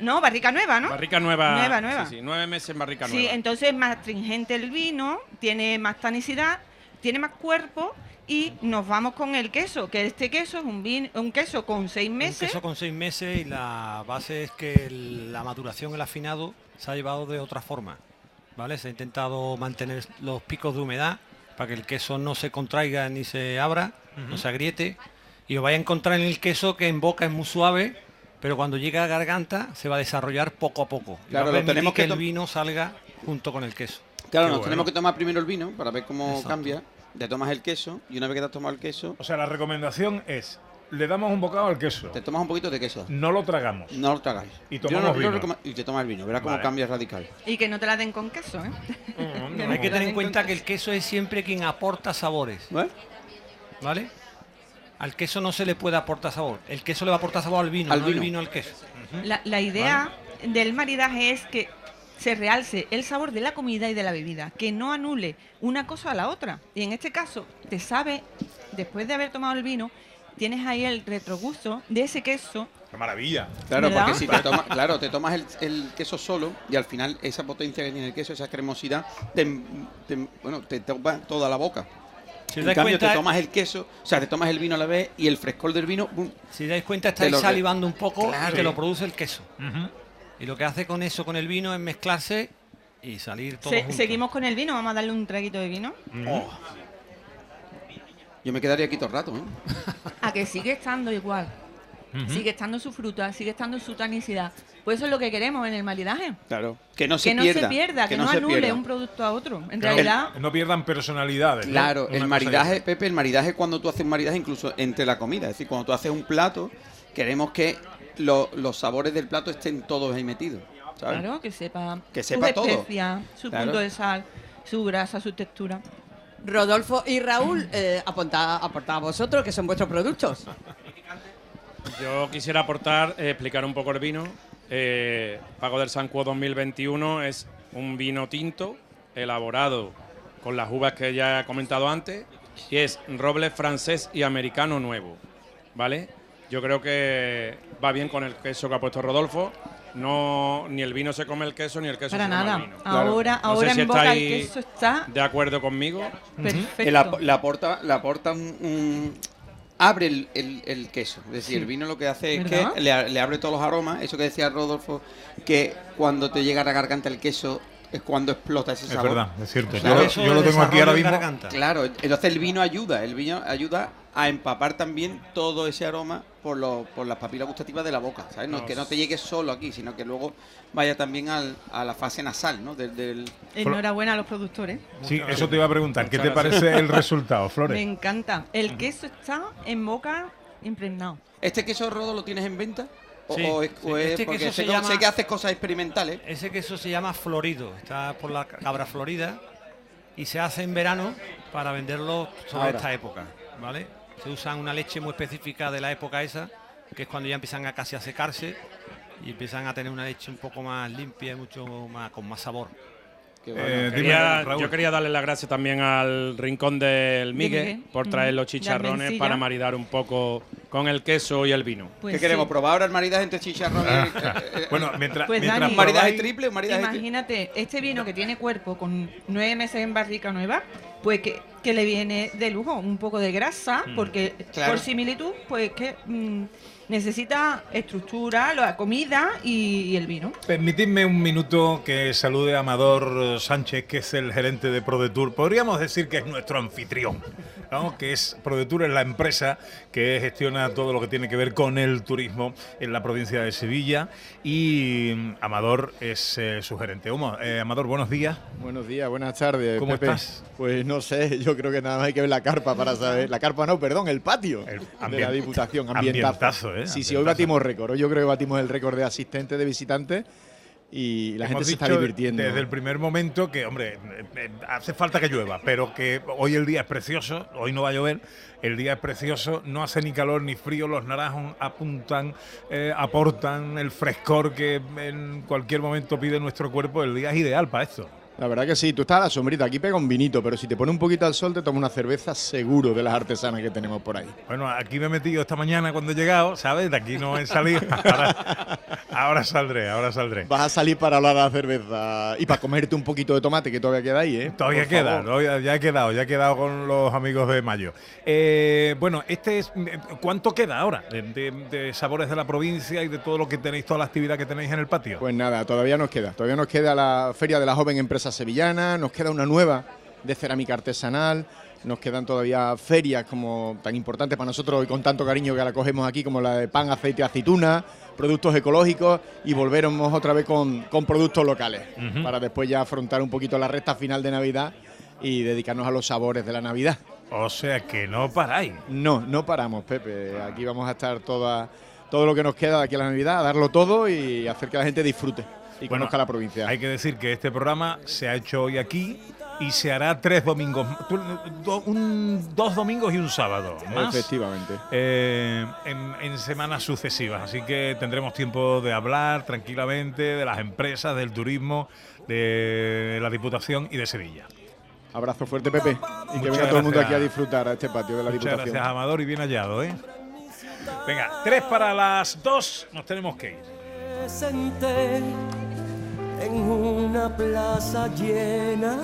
No, barrica nueva, ¿no? Barrica nueva. Nueva, nueva. Sí, sí, nueve meses en barrica Sí, nueva. entonces es más astringente el vino, tiene más tanicidad, tiene más cuerpo y nos vamos con el queso, que este queso es un, vin- un queso con seis Un meses. queso con seis meses y la base es que el- la maduración, el afinado, se ha llevado de otra forma. ¿Vale? Se ha intentado mantener los picos de humedad para que el queso no se contraiga ni se abra, no se agriete. Y os vais a encontrar en el queso que en boca es muy suave, pero cuando llega a garganta se va a desarrollar poco a poco. Claro, lo tenemos que que el vino salga junto con el queso. Claro, Qué nos bueno. tenemos que tomar primero el vino para ver cómo Exacto. cambia. Te tomas el queso y una vez que te has tomado el queso, O sea, la recomendación es, le damos un bocado al queso. te tomas un poquito de queso. No lo tragamos. No lo tragáis. Y Yo tomamos no- yo vino. y te tomas el vino, verás cómo cambia radical. Y que no te la den con queso, ¿eh? Hay que tener en cuenta que el queso es siempre quien aporta sabores. ¿Vale? Al queso no se le puede aportar sabor. El queso le va a aportar sabor al vino, Al no vino. el vino al queso. La, la idea del maridaje es que se realce el sabor de la comida y de la bebida, que no anule una cosa a la otra. Y en este caso, te sabe, después de haber tomado el vino, tienes ahí el retrogusto de ese queso. ¡Qué maravilla! Claro, ¿Verdad? porque si te tomas, claro, te tomas el, el queso solo y al final esa potencia que tiene el queso, esa cremosidad, te, te- bueno, te toma toda la boca. Si os en dais cambio, cuenta- te tomas el queso, o sea, te tomas el vino a la vez y el frescor del vino, ¡bum! Si dais cuenta, estáis lo salivando un poco Claro. y te lo produce el queso. Y lo que hace con eso, con el vino, es mezclarse y salir todo Se- junto. seguimos con el vino, vamos a darle un traguito de vino. Oh. Yo me quedaría aquí todo el rato, ¿eh? A que sigue estando igual. Sigue estando su fruta, sigue estando su tanicidad. Pues eso es lo que queremos en el maridaje. Claro. Que no se que no pierda. se pierda, que, no, se anule pierda. un producto a otro. En no- realidad, no pierdan personalidades. ¿no? Claro, el maridaje. Pepe, el maridaje cuando tú haces un maridaje incluso entre la comida. Es decir, cuando tú haces un plato, queremos que lo- los sabores del plato estén todos ahí metidos. ¿sabes? claro, que sepa, Que sepa sus especias, su Claro. punto de sal, su grasa, su textura. Rodolfo y Raúl, eh, aportad a vosotros, que son vuestros productos. Yo quisiera aportar, eh, explicar un poco el vino. Eh, Pago del San Cuo 2021 es un vino tinto elaborado con las uvas que ya he comentado antes y es roble francés y americano nuevo, ¿vale? Yo creo que va bien con el queso que ha puesto Rodolfo. No, ni el vino se come el queso ni el queso Para se come nada. el vino. Ahora, No sé ahora si en boca el queso está de acuerdo conmigo. perfecto. La, la aporta, la aporta un, un- abre el, el- el queso. Es decir, Sí. el vino lo que hace es ¿Verdad? que le, abre todos los aromas. Eso que decía Rodolfo, que cuando te llega a la garganta el queso es cuando explota ese Es sabor. verdad, es cierto. Claro. Yo lo- yo tengo aquí ahora mismo. Claro, entonces el vino ayuda, el vino ayuda a empapar también todo ese aroma por, los- por las papilas gustativas de la boca, ¿sabes? No, No. que no te llegue solo aquí, sino que luego vaya también al- a la fase nasal, ¿no? Del, del- Enhorabuena a los productores. Sí, eso te iba a preguntar. ¿Qué te parece el resultado, Flores? Me encanta. El queso está en boca impregnado. ¿Este queso rodo lo tienes en venta? ¿O, Sí, o es, sí. o es- Este porque queso sé, se que- llama- sé que haces cosas experimentales. Ese queso se llama florido, está por la cabra florida y se hace en verano para venderlo sobre Ahora. esta época, ¿vale? Se usa una leche muy específica de la época esa, que es cuando ya empiezan a casi a secarse y empiezan a tener una leche un poco más limpia y mucho más con más sabor. Eh, Quería- yo quería darle las gracias también al rincón del Migue Miguel. por traer Mm. los De chicharrones para maridar un poco con el queso y el vino. Pues ¿Qué queremos? sí. ¿Probar ahora el maridaje entre chicharrón y Ah. Bueno, mientras, Pues mientras Dani, ¿Un maridaje triple? ¿Un maridaje Imagínate, este vino que tiene cuerpo con nueve meses en barrica nueva, pues que, que le viene de lujo un poco de grasa, Mm. porque Claro. por similitud, pues que mm, necesita estructura, la comida y, y el vino. Permitidme un minuto que salude a Amador Sánchez, que es el gerente de ProDetour. Podríamos decir que es nuestro anfitrión, ¿no? que es ProDetour es la empresa que gestiona todo lo que tiene que ver con el turismo en la provincia de Sevilla y Amador es eh, su gerente. Humo, eh, Amador, buenos días. Buenos días, buenas tardes. ¿Cómo Pepe. estás? Pues no sé, yo creo que nada más hay que ver la carpa para saber. La carpa no, perdón, el patio de ambien- la Diputación. ambientazo, ¿eh? Sí, sí, hoy batimos récord. Hoy yo creo que batimos el récord de asistentes, de visitantes y la gente se está divirtiendo. Desde el primer momento que, hombre, eh, eh, hace falta que llueva, pero que hoy el día es precioso, hoy no va a llover, el día es precioso, no hace ni calor ni frío, los naranjos apuntan, eh, aportan el frescor que en cualquier momento pide nuestro cuerpo, el día es ideal para esto. La verdad que sí, tú estás a la sombrita, aquí pega un vinito, pero si te pone un poquito al sol te tomas una cerveza seguro de las artesanas que tenemos por ahí. Bueno, aquí me he metido esta mañana cuando he llegado, ¿sabes? De aquí no he salido. Ahora, ahora saldré, ahora saldré. Vas a salir para hablar de la cerveza y para comerte un poquito de tomate que todavía queda ahí, ¿eh? Todavía Por queda, todavía- ya he quedado, ya he quedado con los amigos de Mayo. Eh, bueno, este es ¿cuánto queda ahora de, de- de sabores de la provincia y de todo lo que tenéis, toda la actividad que tenéis en el patio? Pues nada, todavía nos queda. Todavía nos queda la Feria de la Joven Empresa Sevillana, nos queda una nueva de cerámica artesanal, nos quedan todavía ferias como tan importantes para nosotros y con tanto cariño que la cogemos aquí como la de pan, aceite, aceituna, productos ecológicos y volveremos otra vez con, con productos locales para después ya afrontar un poquito la recta final de Navidad y dedicarnos a los sabores de la Navidad. O sea que no paráis. No, no paramos, Pepe. Aquí vamos a estar toda, todo lo que nos queda de aquí a la Navidad, a darlo todo y hacer que la gente disfrute y Bueno, conozca la provincia. Hay que decir que este programa se ha hecho hoy aquí y se hará tres domingos, do- un- dos domingos y un sábado. más, Efectivamente. eh, en, en semanas sucesivas. Así que tendremos tiempo de hablar tranquilamente de las empresas, del turismo, de la Diputación y de Sevilla. Abrazo fuerte, Pepe. Y que venga todo el mundo aquí a disfrutar a este patio de la Muchas Diputación. gracias, Amador, y bien hallado, ¿eh? Venga, tres para las dos, nos tenemos que ir. En una plaza llena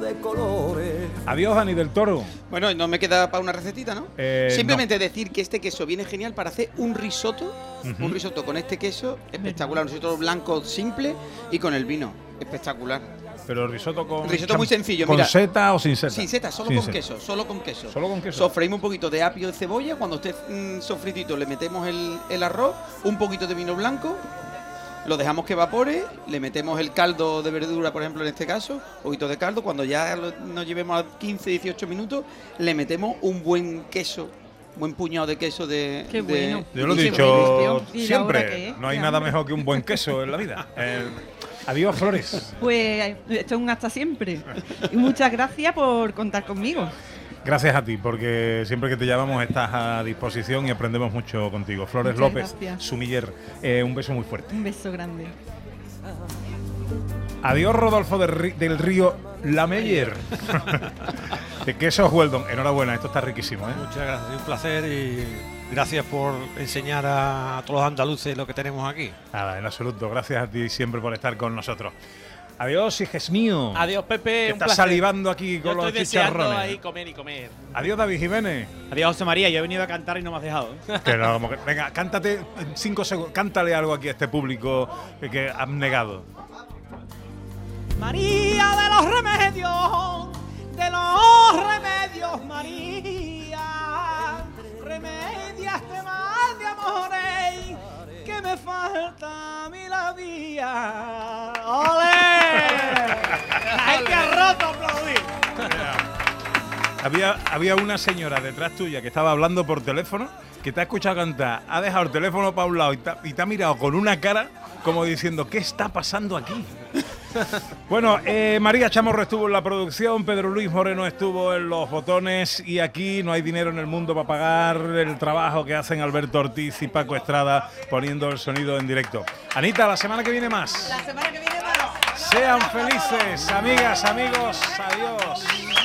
de colores. Adiós, Dani del Toro. Bueno, no me queda para una recetita, ¿no? Eh, Simplemente decir que este queso viene genial para hacer un risotto, un risotto con este queso espectacular, un risotto blanco simple y con el vino espectacular. Pero risotto con. Risotto muy sencillo, ¿Con mira. seta o sin seta? Sin seta, solo Sin con seta. queso, solo con queso. Solo con queso. Sofreímos un poquito de apio de cebolla, cuando esté mm, sofritito le metemos el, el arroz, un poquito de vino blanco, lo dejamos que evapore, le metemos el caldo de verdura, por ejemplo, en este caso, poquito de caldo, cuando ya lo- nos llevemos a 15, 18 minutos, le metemos un buen queso, buen puñado de queso de... Qué de- bueno. Yo lo he dicho ¿Y la hora qué siempre, es? no hay nada mejor que un buen queso en la vida. Eh, adiós, Flores. Pues esto es un hasta siempre. Y muchas gracias por contar conmigo. Gracias a ti, porque siempre que te llamamos estás a disposición y aprendemos mucho contigo. Flores Muchas López, gracias. Sumiller, eh, un beso muy fuerte. Un beso grande. Adiós, Rodolfo del, del Río Lameyer. de Quesos Weldon. Enhorabuena, esto está riquísimo. ¿eh? Muchas gracias, un placer y gracias por enseñar a todos los andaluces lo que tenemos aquí. Nada, en absoluto. Gracias a ti siempre por estar con nosotros. Adiós, hijes mío. Adiós, Pepe. Que un estás placer. salivando aquí con Yo los estoy deseando chicharrones. ahí comer y comer. Adiós, David Jiménez. Adiós, José María. Yo he venido a cantar y no me has dejado. ¿eh? Que no, como que- venga, cántate cinco segundos. Cántale algo aquí a este público que, que han negado. María de los remedios, de los remedios, María. Remedia este mal de amor amores, que me falta a mí la vía. ¡Ole! La gente ha roto aplaudir. Había, había una señora detrás tuya que estaba hablando por teléfono, que te ha escuchado cantar, ha dejado el teléfono para un lado y te, y te ha mirado con una cara como diciendo, ¿qué está pasando aquí? Bueno, eh, María Chamorro estuvo en la producción, Pedro Luis Moreno estuvo en los botones y aquí no hay dinero en el mundo para pagar el trabajo que hacen Alberto Ortiz y Paco Estrada poniendo el sonido en directo. Anita, la semana que viene más. La semana que viene más. Sean felices, amigas, amigos. Adiós.